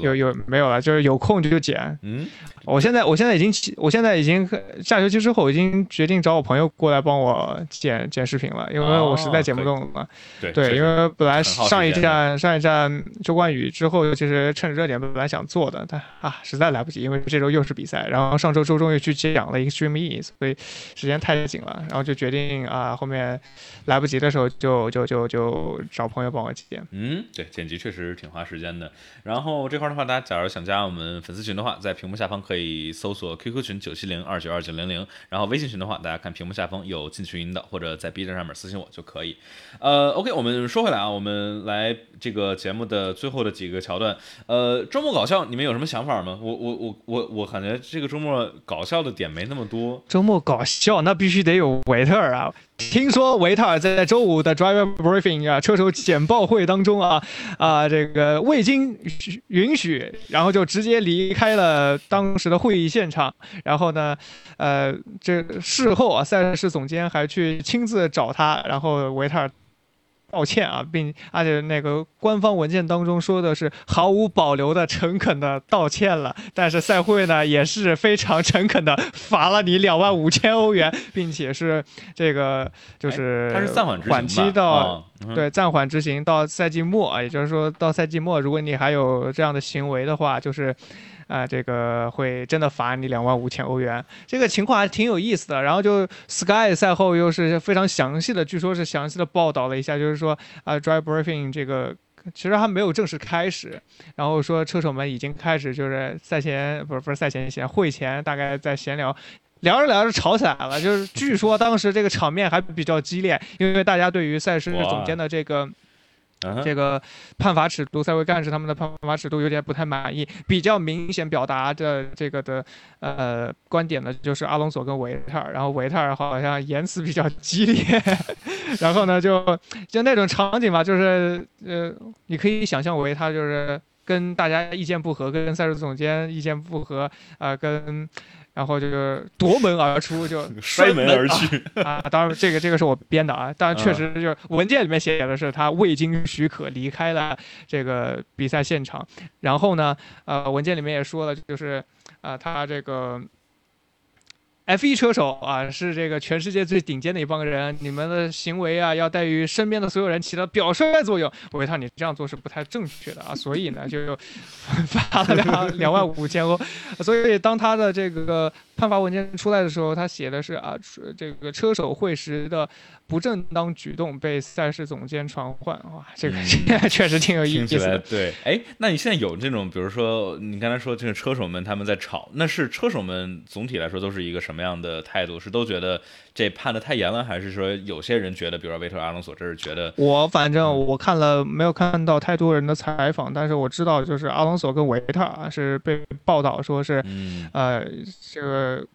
有有没有了？就是有空就剪。嗯，我现在我现在已经我现在已经下学期之后已经决定找我朋友过来帮我剪剪视频了，因为我实在剪不动了。对对，因为本来上一站上一站周冠宇之后，其实趁着热点本来想做的，但啊实在来不及，因为这周又是比赛，然后上周周中又去讲了 Extreme E，所以时间太紧了，然后就决定啊后面来不及的时候就就就就找朋友帮我剪。嗯，对，剪辑确实挺花时间的。然后这块儿的话，大家假如想加我们粉丝群的话，在屏幕下方可以可以搜索 QQ 群九七零二九二九零零，然后微信群的话，大家看屏幕下方有进群引导，或者在 B 站上面私信我就可以。呃，OK，我们说回来啊，我们来这个节目的最后的几个桥段。呃，周末搞笑，你们有什么想法吗？我我我我我感觉这个周末搞笑的点没那么多。周末搞笑，那必须得有维特啊！听说维特尔在周五的 driver briefing 啊，车手简报会当中啊啊，这个未经允许，然后就直接离开了当时的会议现场。然后呢，呃，这事后啊，赛事总监还去亲自找他，然后维特尔。道歉啊，并而且那个官方文件当中说的是毫无保留的、诚恳的道歉了，但是赛会呢也是非常诚恳的罚了你两万五千欧元，并且是这个就是它是暂缓执行吧缓期到、[laughs] 哦嗯对暂缓执行到赛季末啊，也就是说到赛季末，如果你还有这样的行为的话，就是。啊、这个会真的罚你两万五千欧元，这个情况还挺有意思的。然后就 Sky 赛后又是非常详细的，据说是详细的报道了一下，就是说啊、d r i v e briefing 这个其实还没有正式开始，然后说车手们已经开始就是赛前不是不是赛前闲会前大概在闲聊。聊着聊着吵起来了，就是据说当时这个场面还比较激烈，因为大家对于赛事总监的这个这个判罚尺度，赛维干事他们的判罚尺度有点不太满意，比较明显表达的这个的呃观点呢，就是阿隆索跟维特尔，然后维特尔好像言辞比较激烈，[laughs] 然后呢就就那种场景吧，就是呃你可以想象为他就是跟大家意见不合，跟赛事总监意见不合啊、跟。然后就是夺门而出，就 [laughs] 摔门而去啊！当然，这个这个是我编的啊，当然确实就是文件里面写的是他未经许可离开了这个比赛现场。然后呢，呃，文件里面也说了，就是啊、他这个 F 一车手啊，是这个全世界最顶尖的一帮人，你们的行为啊，要带于身边的所有人起到表率作用。维特，你这样做是不太正确的啊，所以呢，就罚 [laughs] 了两两万五千欧。所以当他的这个判罚文件出来的时候，他写的是啊，这个车手会时的不正当举动被赛事总监传唤。哇，这个嗯 [laughs] 确实挺有意听起思的。来对，哎，那你现在有这种，比如说你刚才说这个车手们他们在吵，那是车手们总体来说都是一个什么样的态度？是都觉得这判的太严了，还是说有些人觉得，比如说维特阿隆索这是觉得我反正嗯我看了，没有看到太多人的采访，但是我知道，就是阿隆索跟维特尔是被报道说是，嗯呃，这个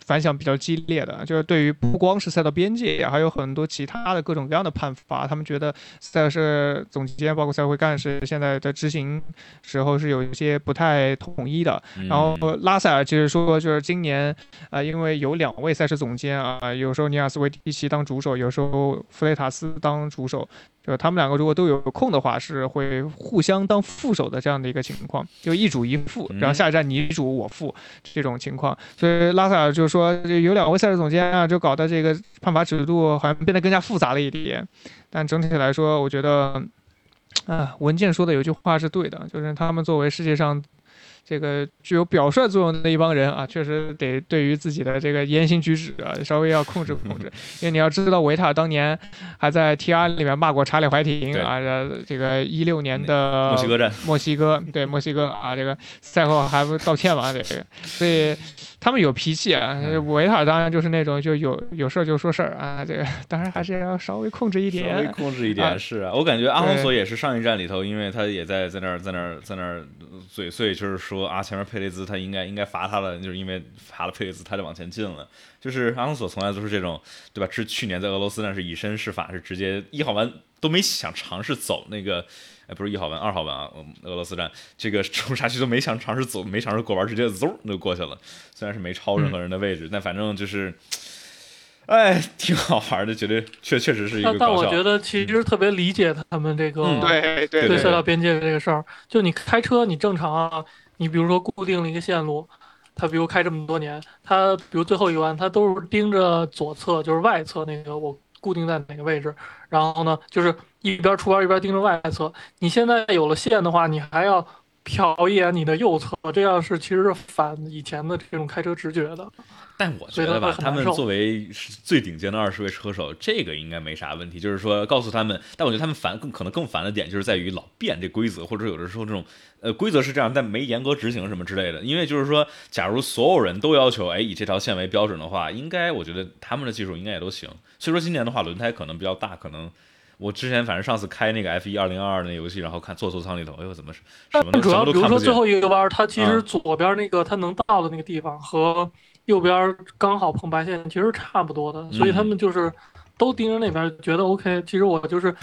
反响比较激烈的，就是对于不光是赛道边界，还有很多其他的各种各样的判罚，他们觉得赛事总监包括赛会干事现在的执行时候是有一些不太统一的。嗯然后拉塞尔其实说，就是今年啊、因为有两位赛事总监啊、有时候尼尔斯维蒂奇当主手，有时候弗雷塔斯当主手，就他们两个如果都有空的话，是会互相当副手的这样的一个情况，就一主一副，嗯然后下一站你主我副这种情况。所以拉塞尔就说，这有两位赛事总监啊，就搞得这个判罚尺度好像变得更加复杂了一点。但整体来说，我觉得，啊，文件说的有句话是对的，就是他们作为世界上。这个具有表率作用的一帮人啊，确实得对于自己的这个言行举止啊，稍微要控制控制。[laughs] 因为你要知道，维塔当年还在 T R 里面骂过查理怀廷啊，呃这个一六年的墨西哥站，墨西哥对墨西哥啊，这个赛后还不道歉嘛？这个，所以他们有脾气啊。嗯维塔当然就是那种就有有事儿就说事儿啊，这个当然还是要稍微控制一点稍微。控制一点啊是啊，我感觉阿隆索也是上一站里头，因为他也在在那儿在那儿在那儿嘴碎，就是说啊，前面佩雷兹他应该应该罚他了，就是因为罚了佩雷兹他就往前进了。就是阿隆索从来都是这种，对吧？是去年在俄罗斯那是以身试法，是直接一号弯都没想尝试走那个，哎，不是一号弯，二号弯啊，嗯俄罗斯站这个冲沙区都没想尝试走，没尝试过弯，直接嗖就过去了。虽然是没超任何人的位置，但反正就是。哎，挺好玩的，绝对确确实是一个但但我。觉得其实特别理解他们这个、对对对赛道边界这个事儿。就你开车，你正常啊，你比如说固定了一个线路，他比如开这么多年，他比如最后一弯，他都是盯着左侧，就是外侧那个我固定在哪个位置，然后呢，就是一边出弯一边盯着外侧。你现在有了线的话，你还要瞟一眼你的右侧，这样是其实是反以前的这种开车直觉的。但我觉得吧，他们作为最顶尖的二十位车手，这个应该没啥问题。就是说，告诉他们，但我觉得他们烦更可能更烦的点就是在于老变这规则，或者有的时候这种呃规则是这样，但没严格执行什么之类的。因为就是说，假如所有人都要求哎以这条线为标准的话，应该我觉得他们的技术应该也都行。所以说今年的话，轮胎可能比较大，可能。我之前反正上次开那个 F 一二零二二那游戏，然后看坐座舱里头，哎呦怎么什但么主要比如。说最后一个弯儿，它其实啊左边那个它能到的那个地方和右边刚好碰白线，其实差不多的，所以他们就是都盯着那边，觉得 OK。其实我就是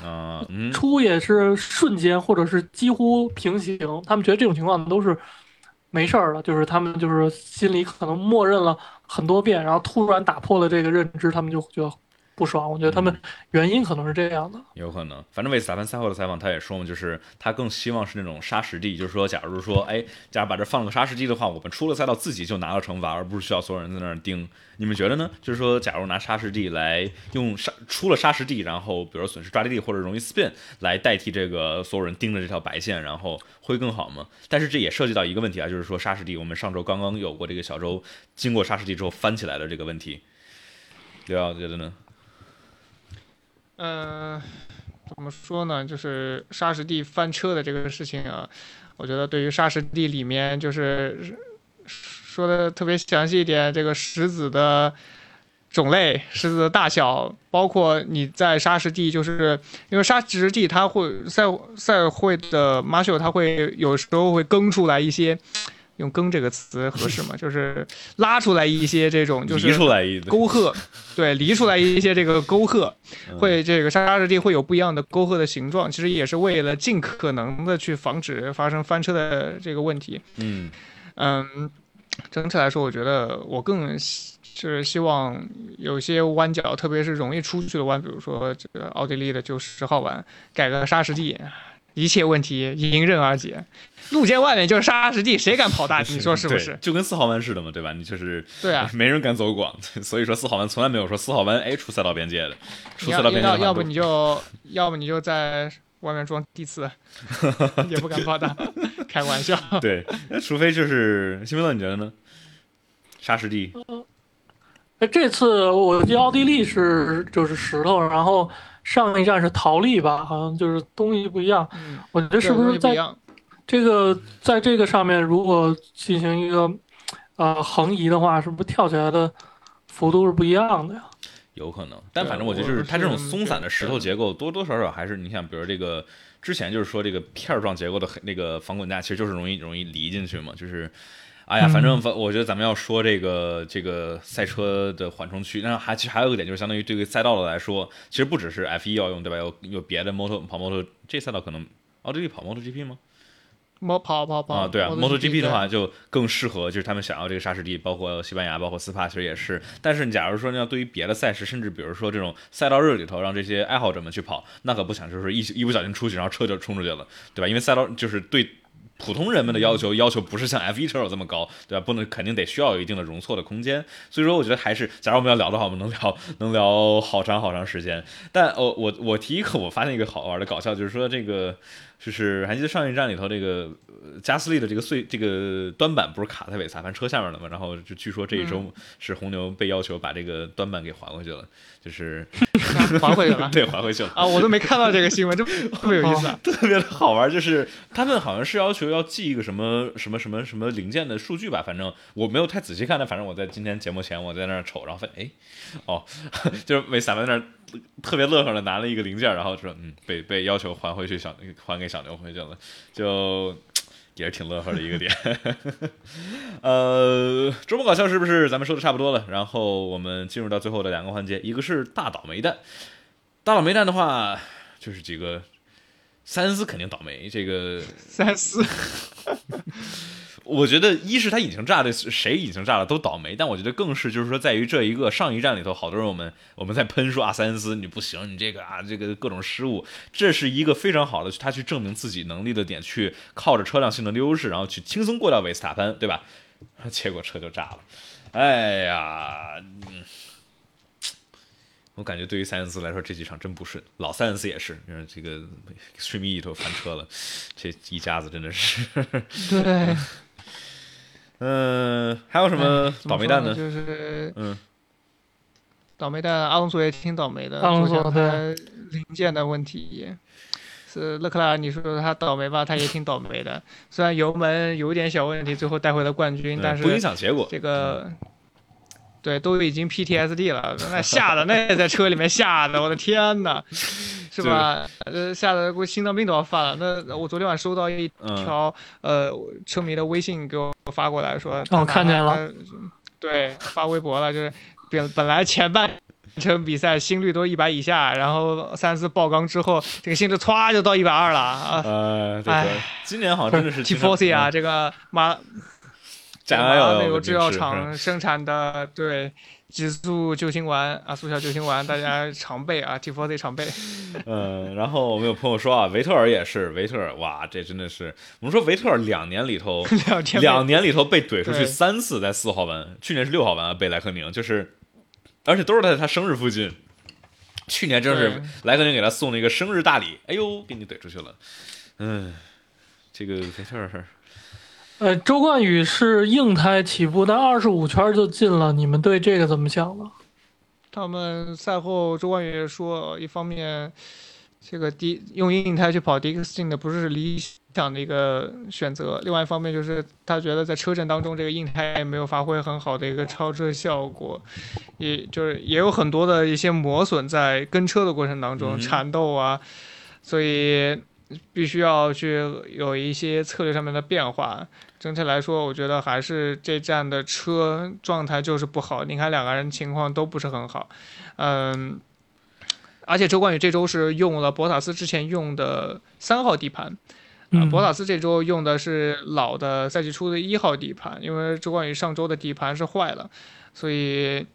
出也是瞬间或者是几乎平行，他们觉得这种情况都是没事儿的，就是他们就是心里可能默认了很多遍，然后突然打破了这个认知，他们就觉得不爽。我觉得他们原因可能是这样的。有可能，反正为斯塔潘赛后的采访他也说嘛，就是他更希望是那种沙石地，就是说，假如说，哎，假如把这放了个沙石地的话，我们出了赛道自己就拿到惩罚，而不是需要所有人在那儿盯。你们觉得呢？就是说，假如拿沙石地来用沙出了沙石地，然后比如损失抓地力或者容易 spin 来代替这个所有人盯着这条白线，然后会更好吗？但是这也涉及到一个问题啊，就是说沙石地，我们上周刚刚有过这个小周经过沙石地之后翻起来的这个问题，刘耀觉得呢？嗯，怎么说呢？就是沙石地翻车的这个事情啊，我觉得对于沙石地里面就是说的特别详细一点，这个石子的种类、石子的大小，包括你在沙石地，就是因为沙石地它会赛赛会的 Marshall 它会有时候会更出来一些。用“更”这个词合适吗？就是拉出来一些这种，就是移出来一沟壑，对，离出来一些这个沟壑，嗯会这个沙石地会有不一样的沟壑的形状，其实也是为了尽可能的去防止发生翻车的这个问题。嗯嗯，整体来说，我觉得我更希就是希望有些弯角，特别是容易出去的弯，比如说这个奥地利的就十号弯，改个沙石地，一切问题迎刃而解。路肩外面就是沙石地，谁敢跑大？你说是不是？就跟四号弯似的嘛，对吧？你就是对啊，[laughs] 没人敢走广，[laughs] 所以说四号弯从来没有说四号弯哎出赛道边界的，出赛道边界要要不你就要不你就在外面装地刺，[laughs] 也不敢跑大，开玩笑。对，那除非就是辛菲勒，你觉得呢？沙石地，哎，这次我记得奥地利是就是石头，然后上一站是陶粒吧，好像就是东西不一样。嗯，我觉得是不是在？这个在这个上面，如果进行一个呃横移的话，是不是跳起来的幅度是不一样的呀？有可能，但反正我觉得就是它这种松散的石头结构，多多少少还是你想，比如这个之前就是说这个片儿状结构的那个防滚架，其实就是容易容易离进去嘛，就是。哎呀，反正反我觉得咱们要说这个这个赛车的缓冲区，那还其实还有一个点，就是相当于对于赛道的来说，其实不只是 F 一要用，对吧？有有别的 Moto 跑 Moto 这赛道可能奥地利跑 MotoGP 吗？摩跑跑跑啊，对啊 MotoGP，MotoGP 的话就更适合，就是他们想要这个沙石地，包括西班牙，包括斯帕，其实也是。但是你假如说你要对于别的赛事，甚至比如说这种赛道日里头，让这些爱好者们去跑，那可不想就是一一不小心出去，然后车就冲出去了，对吧？因为赛道就是对。普通人们的要求要求不是像 F1 车手这么高，对吧？不能肯定得需要有一定的容错的空间。所以说，我觉得还是，假如我们要聊的话，我们能聊 [laughs] 能聊好长好长时间。但哦，我我提一个，我发现一个好玩的搞笑，就是说这个就是还记得上一站里头这个呃加斯利的这个碎这个端板不是卡在韦萨潘车下面了吗？然后就据说这一周是红牛被要求把这个端板给还回去了，就是还回去了 [laughs] 对还回去了。啊！我都没看到这个新闻，[laughs] 这特别有意思啊！[laughs] 特别的好玩，就是他们好像是要求要记一个什么什么什么什么零件的数据吧，反正我没有太仔细看，但反正我在今天节目前我在那儿瞅，然后发现哎，哦，就是韦萨在那儿特别乐呵的拿了一个零件，然后说嗯被被要求还回去小还给小牛回去了，就也是挺乐呵的一个点。[laughs] 呃，周末搞笑是不是咱们说的差不多了？然后我们进入到最后的两个环节，一个是大倒霉蛋，大倒霉蛋的话就是几个。三思肯定倒霉，这个三四，我觉得一是他引擎炸的，谁引擎炸了都倒霉。但我觉得更是就是说，在于这一个上一站里头，好多人我们我们在喷说阿塞恩斯你不行，你这个啊这个各种失误，这是一个非常好的他去证明自己能力的点，去靠着车辆性能的优势，然后去轻松过掉维斯塔潘，对吧？结果车就炸了，哎呀，我感觉对于塞恩斯来说，这几场真不顺。老塞恩斯也是，这个 Extreme E 头翻车了，这一家子真的是。对。嗯，还有什么倒霉蛋呢？就是嗯，倒霉蛋，阿隆索也挺倒霉的。阿隆索的零件的问题是勒克莱尔，你说他倒霉吧，他也挺倒霉的。虽然油门有点小问题，最后带回了冠军，但是不影响结果。这个。对，都已经 PTSD 了，那吓的，那也在车里面吓的，我的天呐，是吧？呃，吓得我心脏病都要犯了。那我昨天晚上收到一条呃车迷的微信给我发过来说，我看见了，[laughs] 对，发微博了，就是本本来前半程比赛心率都一百以下，然后三次爆缸之后，这个心率歘就到一百二了啊！呃，对，今年好像真的是 T40 啊，这个马。加美国制药厂生产的对激素救心丸啊，速效救心丸，大家常备啊，T4Z 常备。[laughs] 嗯，然后我们有朋友说啊，维特尔也是，维特尔哇，这真的是，我们说维特尔两年里头，[laughs] 两年里头被怼出去三次，在四号弯，去年是六号弯啊，被莱克宁，就是，而且都是在他生日附近。去年正是莱克宁给他送了一个生日大礼，哎呦，给你怼出去了。嗯，这个维特尔。呃，周冠宇是硬胎起步，但二十五圈就进了。你们对这个怎么想呢？他们赛后，周冠宇说，一方面，这个低用硬胎去跑迪克斯汀的不是理想的一个选择；另外一方面，就是他觉得在车阵当中，这个硬胎也没有发挥很好的一个超车效果，也就是也有很多的一些磨损在跟车的过程当中缠斗啊，所以必须要去有一些策略上面的变化。整体来说，我觉得还是这站的车状态就是不好。你看两个人情况都不是很好，嗯，而且周冠宇这周是用了博塔斯之前用的三号底盘，啊，博塔斯这周用的是老的赛季初的一号底盘，因为周冠宇上周的底盘是坏了，所以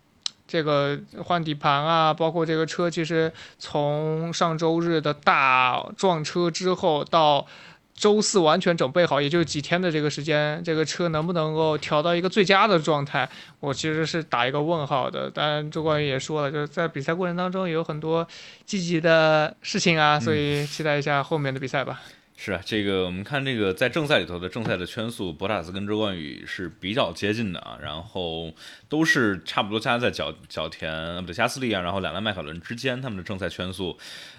这个换底盘啊，包括这个车其实从上周日的大撞车之后到。周四完全准备好，也就几天的这个时间，这个车能不能够调到一个最佳的状态，我其实是打一个问号的。当然周冠宇也说了，就是在比赛过程当中有很多积极的事情啊，所以期待一下后面的比赛吧。是啊，这个我们看这个在正赛里头的正赛的圈速，博塔斯跟周冠宇是比较接近的啊，然后都是差不多加在角角田不对加斯利啊，然后两辆迈凯伦之间，他们的正赛圈速。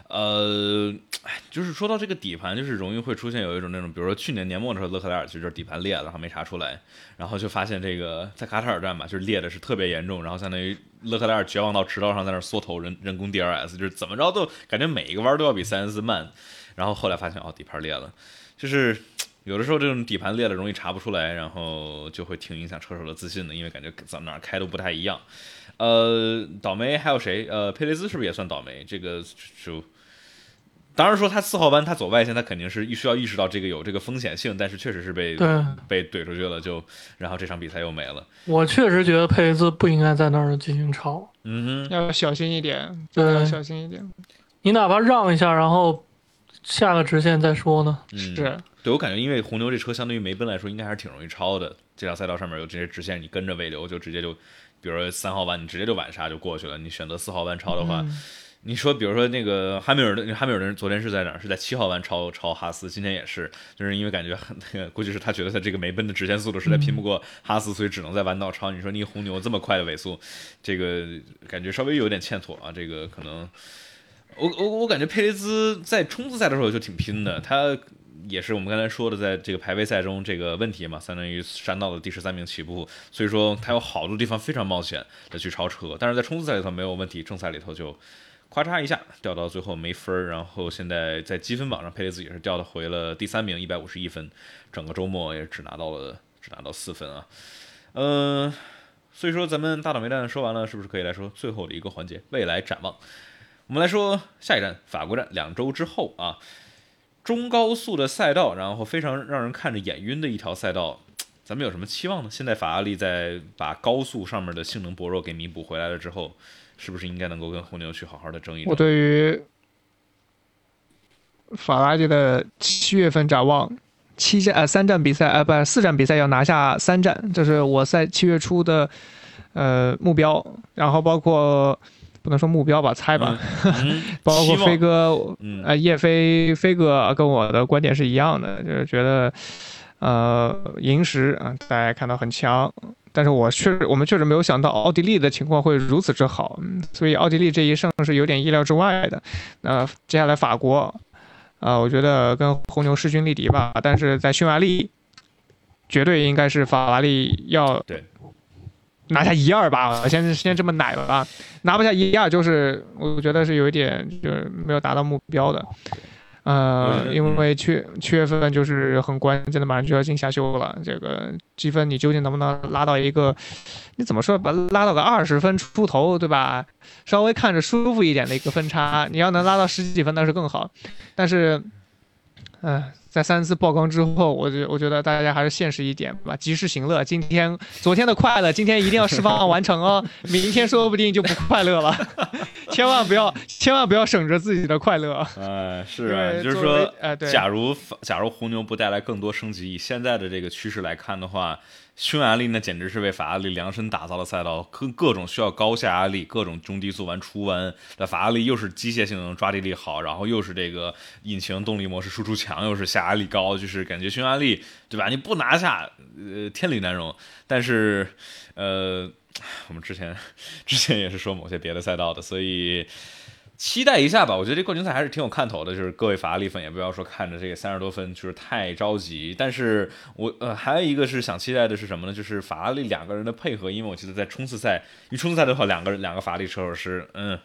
呃，就是说到这个底盘，就是容易会出现有一种那种，比如说去年年末的时候，勒克莱尔其实就是底盘裂了，然后没查出来，然后就发现这个在卡塔尔站吧，就是裂的是特别严重，然后相当于勒克莱尔绝望到直道上在那缩头人人工 DRS，就是怎么着都感觉每一个弯都要比塞恩斯慢，然后后来发现哦底盘裂了，就是 [tsk] 有的时候这种底盘裂了容易查不出来，然后就会挺影响车手的自信的，因为感觉怎么哪开都不太一样。呃，倒霉还有谁？呃，佩雷兹是不是也算倒霉？这个就。当然说他四号弯他走外线，他肯定是需要意识到这个有这个风险性，但是确实是被被怼出去了，就然后这场比赛又没了。我确实觉得佩雷兹不应该在那儿进行超，嗯哼，要小心一点，对，要小心一点。你哪怕让一下，然后下个直线再说呢？是，对我感觉，因为红牛这车相对于梅奔来说，应该还是挺容易超的。这条赛道上面有这些直线，你跟着尾流就直接就，比如说三号弯，你直接就晚刹就过去了。你选择四号弯超的话。你说，比如说那个汉密尔顿，汉密尔顿昨天是在哪儿？是在七号弯超超哈斯，今天也是，就是因为感觉那个，[laughs] 估计是他觉得他这个梅奔的直线速度实在拼不过哈斯，所以只能在弯道超。你说你红牛这么快的尾速，这个感觉稍微有点欠妥啊。这个可能，我我我感觉佩雷兹在冲刺赛的时候就挺拼的，他也是我们刚才说的，在这个排位赛中这个问题嘛，相当于山道的第十三名起步，所以说他有好多地方非常冒险的去超车，但是在冲刺赛里头没有问题，正赛里头就。咔嚓一下掉到最后没分儿，然后现在在积分榜上佩雷兹也是掉的回了第三名，一百五十一分，整个周末也只拿到了只拿到四分啊，嗯，所以说咱们大倒霉蛋说完了，是不是可以来说最后的一个环节未来展望？我们来说下一站法国站，两周之后啊，中高速的赛道，然后非常让人看着眼晕的一条赛道，咱们有什么期望呢？现在法拉利在把高速上面的性能薄弱给弥补回来了之后，是不是应该能够跟红牛去好好的争一争？我对于法拉利的七月份展望，七站呃三站比赛呃不四站比赛要拿下三站，这是我在七月初的呃目标，然后包括不能说目标吧，猜吧，嗯 [laughs] 包括飞哥嗯。呃，叶飞飞哥跟我的观点是一样的，就是觉得，呃，银石啊，大家看到很强，但是我确实我们确实没有想到奥地利的情况会如此之好，嗯所以奥地利这一胜是有点意料之外的。那、接下来法国，啊、我觉得跟红牛势均力敌吧，但是在匈牙利，绝对应该是法拉利要对拿下一二吧，先先这么奶吧，拿不下一二就是我觉得是有一点就是没有达到目标的。呃，因为七七月份就是很关键的，马上就要进夏休了。这个积分你究竟能不能拉到一个，你怎么说把拉到个二十分出头，对吧？稍微看着舒服一点的一个分差，你要能拉到十几分那是更好。但是，嗯、在三次曝光之后，我觉我觉得大家还是现实一点吧，及时行乐。今天昨天的快乐，今天一定要释放完成哦，明天说不定就不快乐了。[laughs] 千万不要，千万不要省着自己的快乐。哎，是啊，就是说，呃对假如假如红牛不带来更多升级，以现在的这个趋势来看的话，匈牙利那简直是为法拉利量身打造的赛道，各各种需要高下压力，各种中低速弯、出弯。那法拉利又是机械性能抓地力好，然后又是这个引擎动力模式输出强，又是下压力高，就是感觉匈牙利对吧？你不拿下，呃，天理难容。但是，呃，我们之前之前也是说某些别的赛道的，所以。期待一下吧，我觉得这冠军赛还是挺有看头的。就是各位法拉利粉也不要说看着这个三十多分就是太着急，但是我呃还有一个是想期待的是什么呢？就是法拉利两个人的配合，因为我记得在冲刺赛，一冲刺赛的话，两个人两个法拉利车手是嗯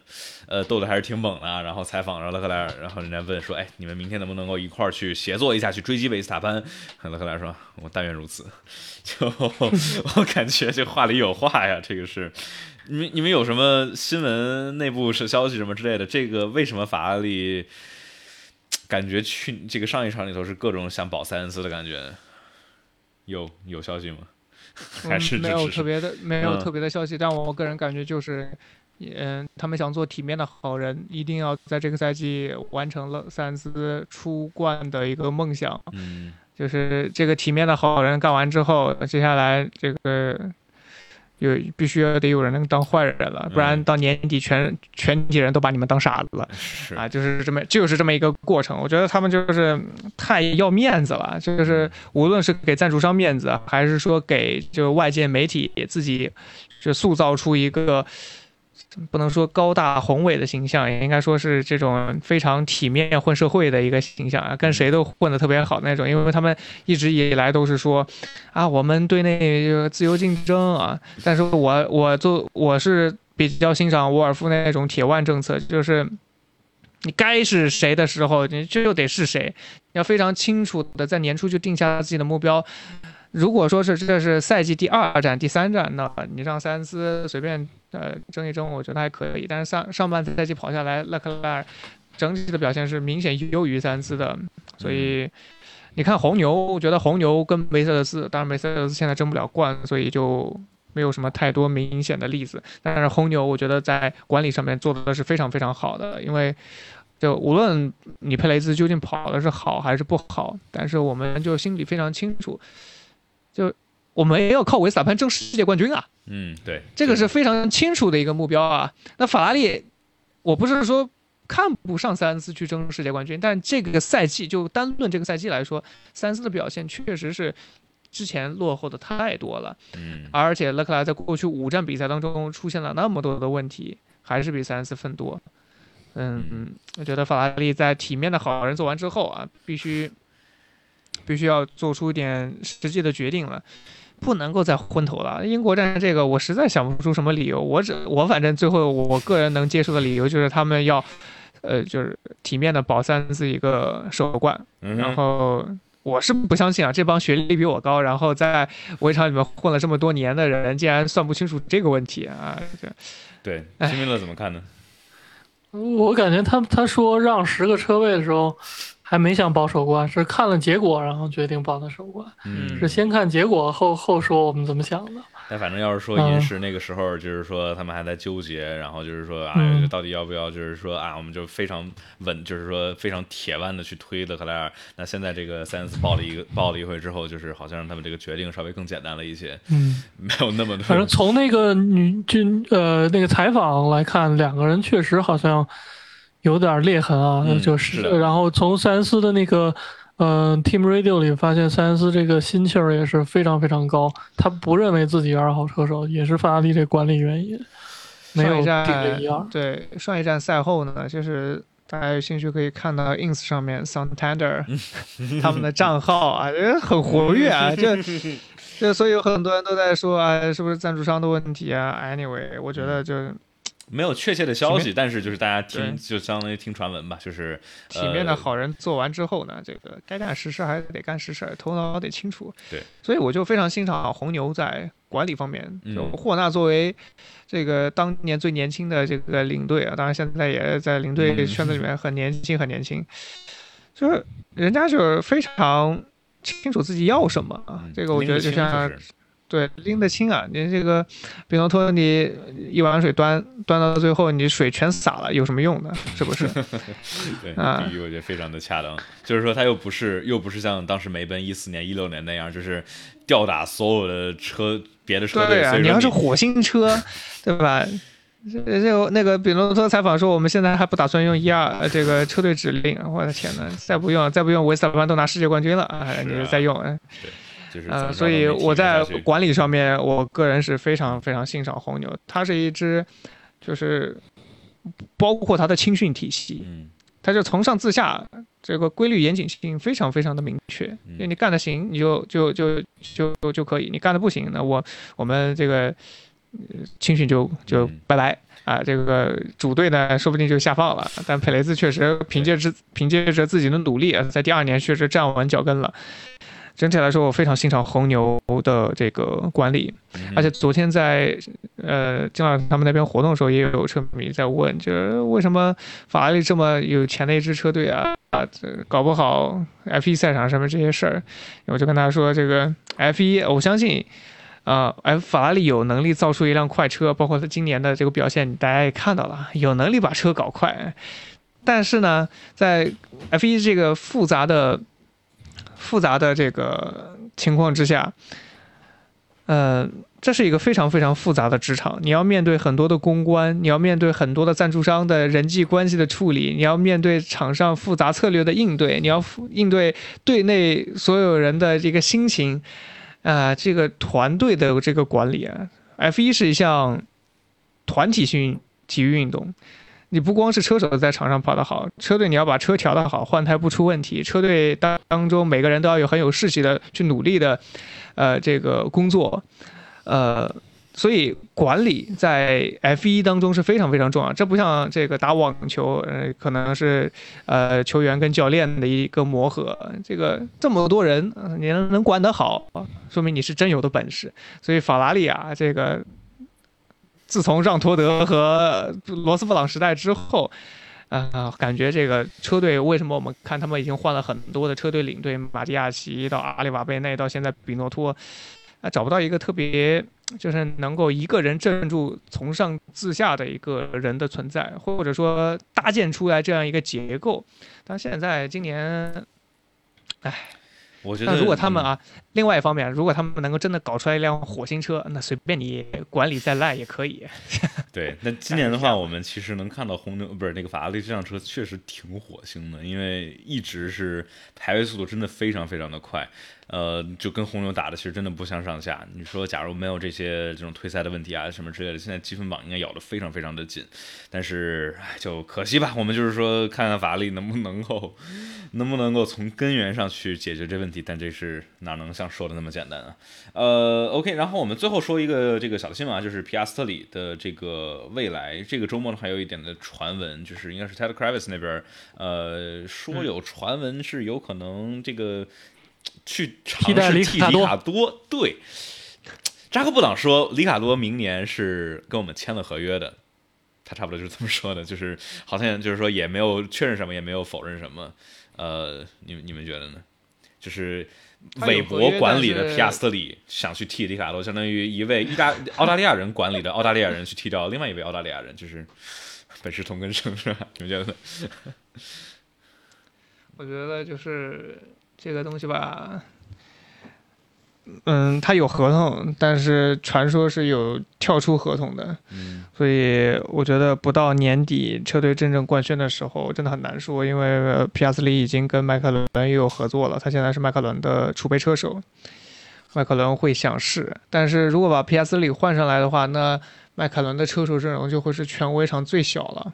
呃斗的还是挺猛的啊。然后采访了勒克莱尔，然后人家问说，哎，你们明天能不能够一块儿去协作一下，去追击维斯塔潘？勒克莱尔说，我但愿如此。就我感觉这话里有话呀，这个是。你们你们有什么新闻、内部是消息什么之类的？这个为什么法拉利感觉去这个上一场里头是各种想保塞恩斯的感觉？有有消息吗？还是嗯没有特别的没有嗯特别的消息，但我个人感觉就是，嗯，他们想做体面的好人，一定要在这个赛季完成了塞恩斯出冠的一个梦想。嗯就是这个体面的好人干完之后，接下来这个有必须要得有人能当坏人了，不然嗯到年底全全体人都把你们当傻子了。是啊，就是这么就是这么一个过程。我觉得他们就是嗯太要面子了，就是无论是给赞助商面子，还是说给就外界媒体自己就塑造出一个。不能说高大宏伟的形象，也应该说是这种非常体面混社会的一个形象啊，跟谁都混得特别好那种。因为他们一直以来都是说，啊，我们对内这个自由竞争啊，但是我我做我是比较欣赏沃尔夫那种铁腕政策，就是你该是谁的时候，你就得是谁，要非常清楚的在年初就定下自己的目标。如果说是这是赛季第二战、第三战，那你让塞恩斯随便呃争一争，我觉得还可以。但是上上半赛季跑下来，勒克莱尔整体的表现是明显优于塞恩斯的，所以你看红牛，我觉得红牛跟梅赛德斯，当然梅赛德斯现在争不了冠，所以就没有什么太多明显的例子。但是红牛，我觉得在管理上面做的是非常非常好的，因为就无论你佩雷兹究竟跑的是好还是不好，但是我们就心里非常清楚，就我们也要靠维斯塔潘争世界冠军啊，嗯，对，这个是非常清楚的一个目标啊。那法拉利，我不是说看不上塞恩斯去争世界冠军，但这个赛季就单论这个赛季来说，塞恩斯的表现确实是之前落后的太多了。嗯而且勒克莱在过去五站比赛当中出现了那么多的问题，还是比塞恩斯分多。嗯嗯，我觉得法拉利在体面的好人做完之后啊，必须必须要做出一点实际的决定了，不能够再昏头了。英国站这个我实在想不出什么理由，我只我反正最后我个人能接受的理由就是他们要，呃，就是体面的保塞恩斯一个首冠，然后我是不相信啊，这帮学历比我高，然后在围场里面混了这么多年的人，竟然算不清楚这个问题啊！这对，哎辛米勒怎么看呢？我感觉他他说让十个车位的时候，还没想保首冠，是看了结果然后决定保的首冠，嗯是先看结果后后说我们怎么想的。但反正要是说嗯银石那个时候，就是说他们还在纠结，然后就是说，哎，嗯到底要不要，就是说啊，我们就非常稳，就是说非常铁腕的去推勒克莱尔。那现在这个塞恩斯报了一个报了一回之后，就是好像让他们这个决定稍微更简单了一些，嗯，没有那么多。反正从那个女军呃那个采访来看，两个人确实好像有点裂痕啊，嗯就是是然后从塞恩斯的那个。嗯，Team Radio 里发现塞恩斯这个心气儿也是非常非常高，他不认为自己二号车手，也是法拉利这管理原因，没有上一定。对上一站赛后呢，就是大家有兴趣可以看到 ins 上面 Santander [laughs] 他们的账号啊，人很活跃啊，这这 [laughs] 所以有很多人都在说啊，是不是赞助商的问题啊？Anyway，我觉得就没有确切的消息，但是就是大家听，就相当于听传闻吧，就是体面的呃好人做完之后呢，这个该干实事还得干实事，头脑得清楚。对，所以我就非常欣赏红牛在管理方面，就嗯霍纳作为这个当年最年轻的这个领队啊，当然现在也在领队嗯圈子里面很年轻，很年轻，就是人家就是非常清楚自己要什么啊嗯。这个我觉得就像就是对，拎得清啊！你这个比诺托，你一碗水端端到最后，你水全洒了，有什么用呢？是不是？[laughs] 对，啊比喻我觉得非常的恰当，就是说他又不是又不是像当时梅奔一四年、一六年那样，就是吊打所有的车别的车队，对啊，你要是火星车，[laughs] 对吧？这这个那个比诺托采访说，我们现在还不打算用一二呃这个车队指令，我的天呐，再不用再不用，维斯塔潘都拿世界冠军了啊！你就再用，呃就是呃，所以我在管理上面，我个人是非常非常欣赏红牛，它是一支就是包括它的青训体系，嗯它就从上至下，这个规律严谨性非常非常的明确。嗯就你干得行，你就就就就就就可以；你干得不行，那我我们这个呃青训就就嗯拜拜啊。这个主队呢，说不定就下放了。但佩雷兹确实凭借着凭借着自己的努力啊，在第二年确实站稳脚跟了。整体来说，我非常欣赏红牛的这个管理。嗯而且昨天在呃金老师他们那边活动的时候，也有车迷在问，就是为什么法拉利这么有钱的一支车队啊啊，这搞不好 F1 赛场上面这些事儿，我就跟他说，这个 F1 我相信。啊、f 法拉利有能力造出一辆快车，包括他今年的这个表现，大家也看到了，有能力把车搞快。但是呢，在 F1 这个复杂的、复杂的这个情况之下，呃，这是一个非常非常复杂的职场，你要面对很多的公关，你要面对很多的赞助商的人际关系的处理，你要面对场上复杂策略的应对，你要应对队内所有人的这个心情，啊、这个团队的这个管理啊，F 一是一项团体性体育运动。你不光是车手在场上跑得好，车队你要把车调得好，换胎不出问题，车队当当中每个人都要有很有士气的去努力的，呃，这个工作，呃，所以管理在 F 一当中是非常非常重要。这不像这个打网球，呃，可能是呃球员跟教练的一个磨合。这个这么多人，你能能管得好，说明你是真有的本事。所以法拉利啊，这个自从让托德和罗斯布朗时代之后。啊、感觉这个车队为什么我们看他们已经换了很多的车队领队，马蒂亚奇到阿里瓦贝内，到现在比诺托，啊，找不到一个特别就是能够一个人镇住从上至下的一个人的存在，或者说搭建出来这样一个结构。但现在今年，我觉得如果他们嗯啊，另外一方面，如果他们能够真的搞出来一辆火星车，那随便你管理再烂也可以。[laughs] 对，那今年的话，我们其实能看到红牛不是那个法拉利这辆车确实挺火星的，因为一直是排位速度真的非常非常的快，呃，就跟红牛打的其实真的不相上下。你说假如没有这些这种退赛的问题啊什么之类的，现在积分榜应该咬得非常非常的紧，但是就可惜吧，我们就是说看看法拉利能不能够能不能够从根源上去解决这问题，但这是哪能像说的那么简单啊？呃，OK，然后我们最后说一个这个小的新闻啊，就是皮亚斯特里的这个未来，这个周末呢还有一点的传闻，就是应该是 Ted Kravitz 那边呃说有传闻是有可能这个去尝试替里里卡多对。扎克布朗说，里卡多明年是跟我们签了合约的，他差不多就是这么说的，就是好像就是说也没有确认什么，也没有否认什么。呃，你们你们觉得呢？就是韦伯管理的皮亚斯特里想去替里卡洛，相当于一位意大澳大利亚人管理的澳大利亚人去替掉另外一位澳大利亚人，就是 [laughs] 本是同根生，是吧？你们觉得呢？[laughs] 我觉得就是这个东西吧，嗯，他有合同，但是传说是有跳出合同的，嗯所以我觉得不到年底车队真正官宣的时候，真的很难说，因为呃皮亚斯里已经跟迈凯伦也有合作了，他现在是迈凯伦的储备车手，迈凯伦会想试，但是如果把皮亚斯里换上来的话，那迈凯伦的车手阵容就会是全围场最小了。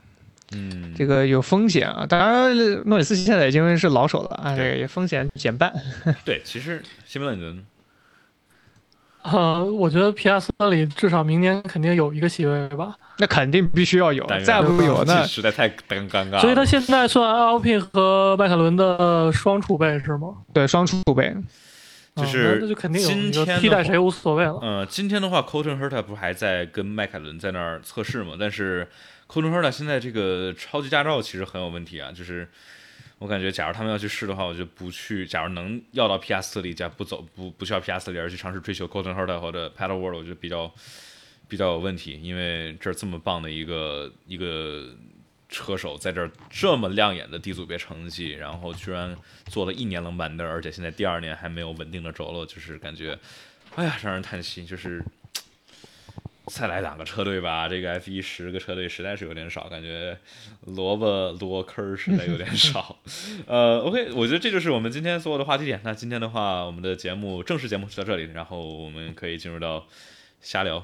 嗯，这个有风险啊。当然，诺里斯现在已经是老手了啊，对这个风险减半。[laughs] 对，其实西门勒你觉得呢？呃，我觉得皮亚斯特里至少明年肯定有一个席位吧，那肯定必须要有再不有那实在太尴尴尬了。所以他现在算 LP 和迈凯伦的双储备是吗？对双储备。啊就是那那就肯定有今天替代谁无所谓了。呃，今天的话 c o t o n Herta 不是还在跟迈凯伦在那儿测试吗？但是 c o t o n Herta 现在这个超级驾照其实很有问题啊，就是我感觉，假如他们要去试的话，我就不去。假如能要到皮亚斯特里，加不走不不需要皮亚斯特里，而去尝试追求 c o t o n Herta 或者 Paddle World，我觉得比较比较有问题，因为这这么棒的一个一个车手在这儿这么亮眼的 D 组别成绩，然后居然做了一年冷板凳，而且现在第二年还没有稳定的着落，就是感觉，哎呀，让人叹息。就是再来两个车队吧，这个 F 一十个车队实在是有点少，感觉萝卜多坑儿实在有点少。[laughs] 呃，OK，我觉得这就是我们今天所有的话题点。那今天的话，我们的节目正式节目就到这里，然后我们可以进入到瞎聊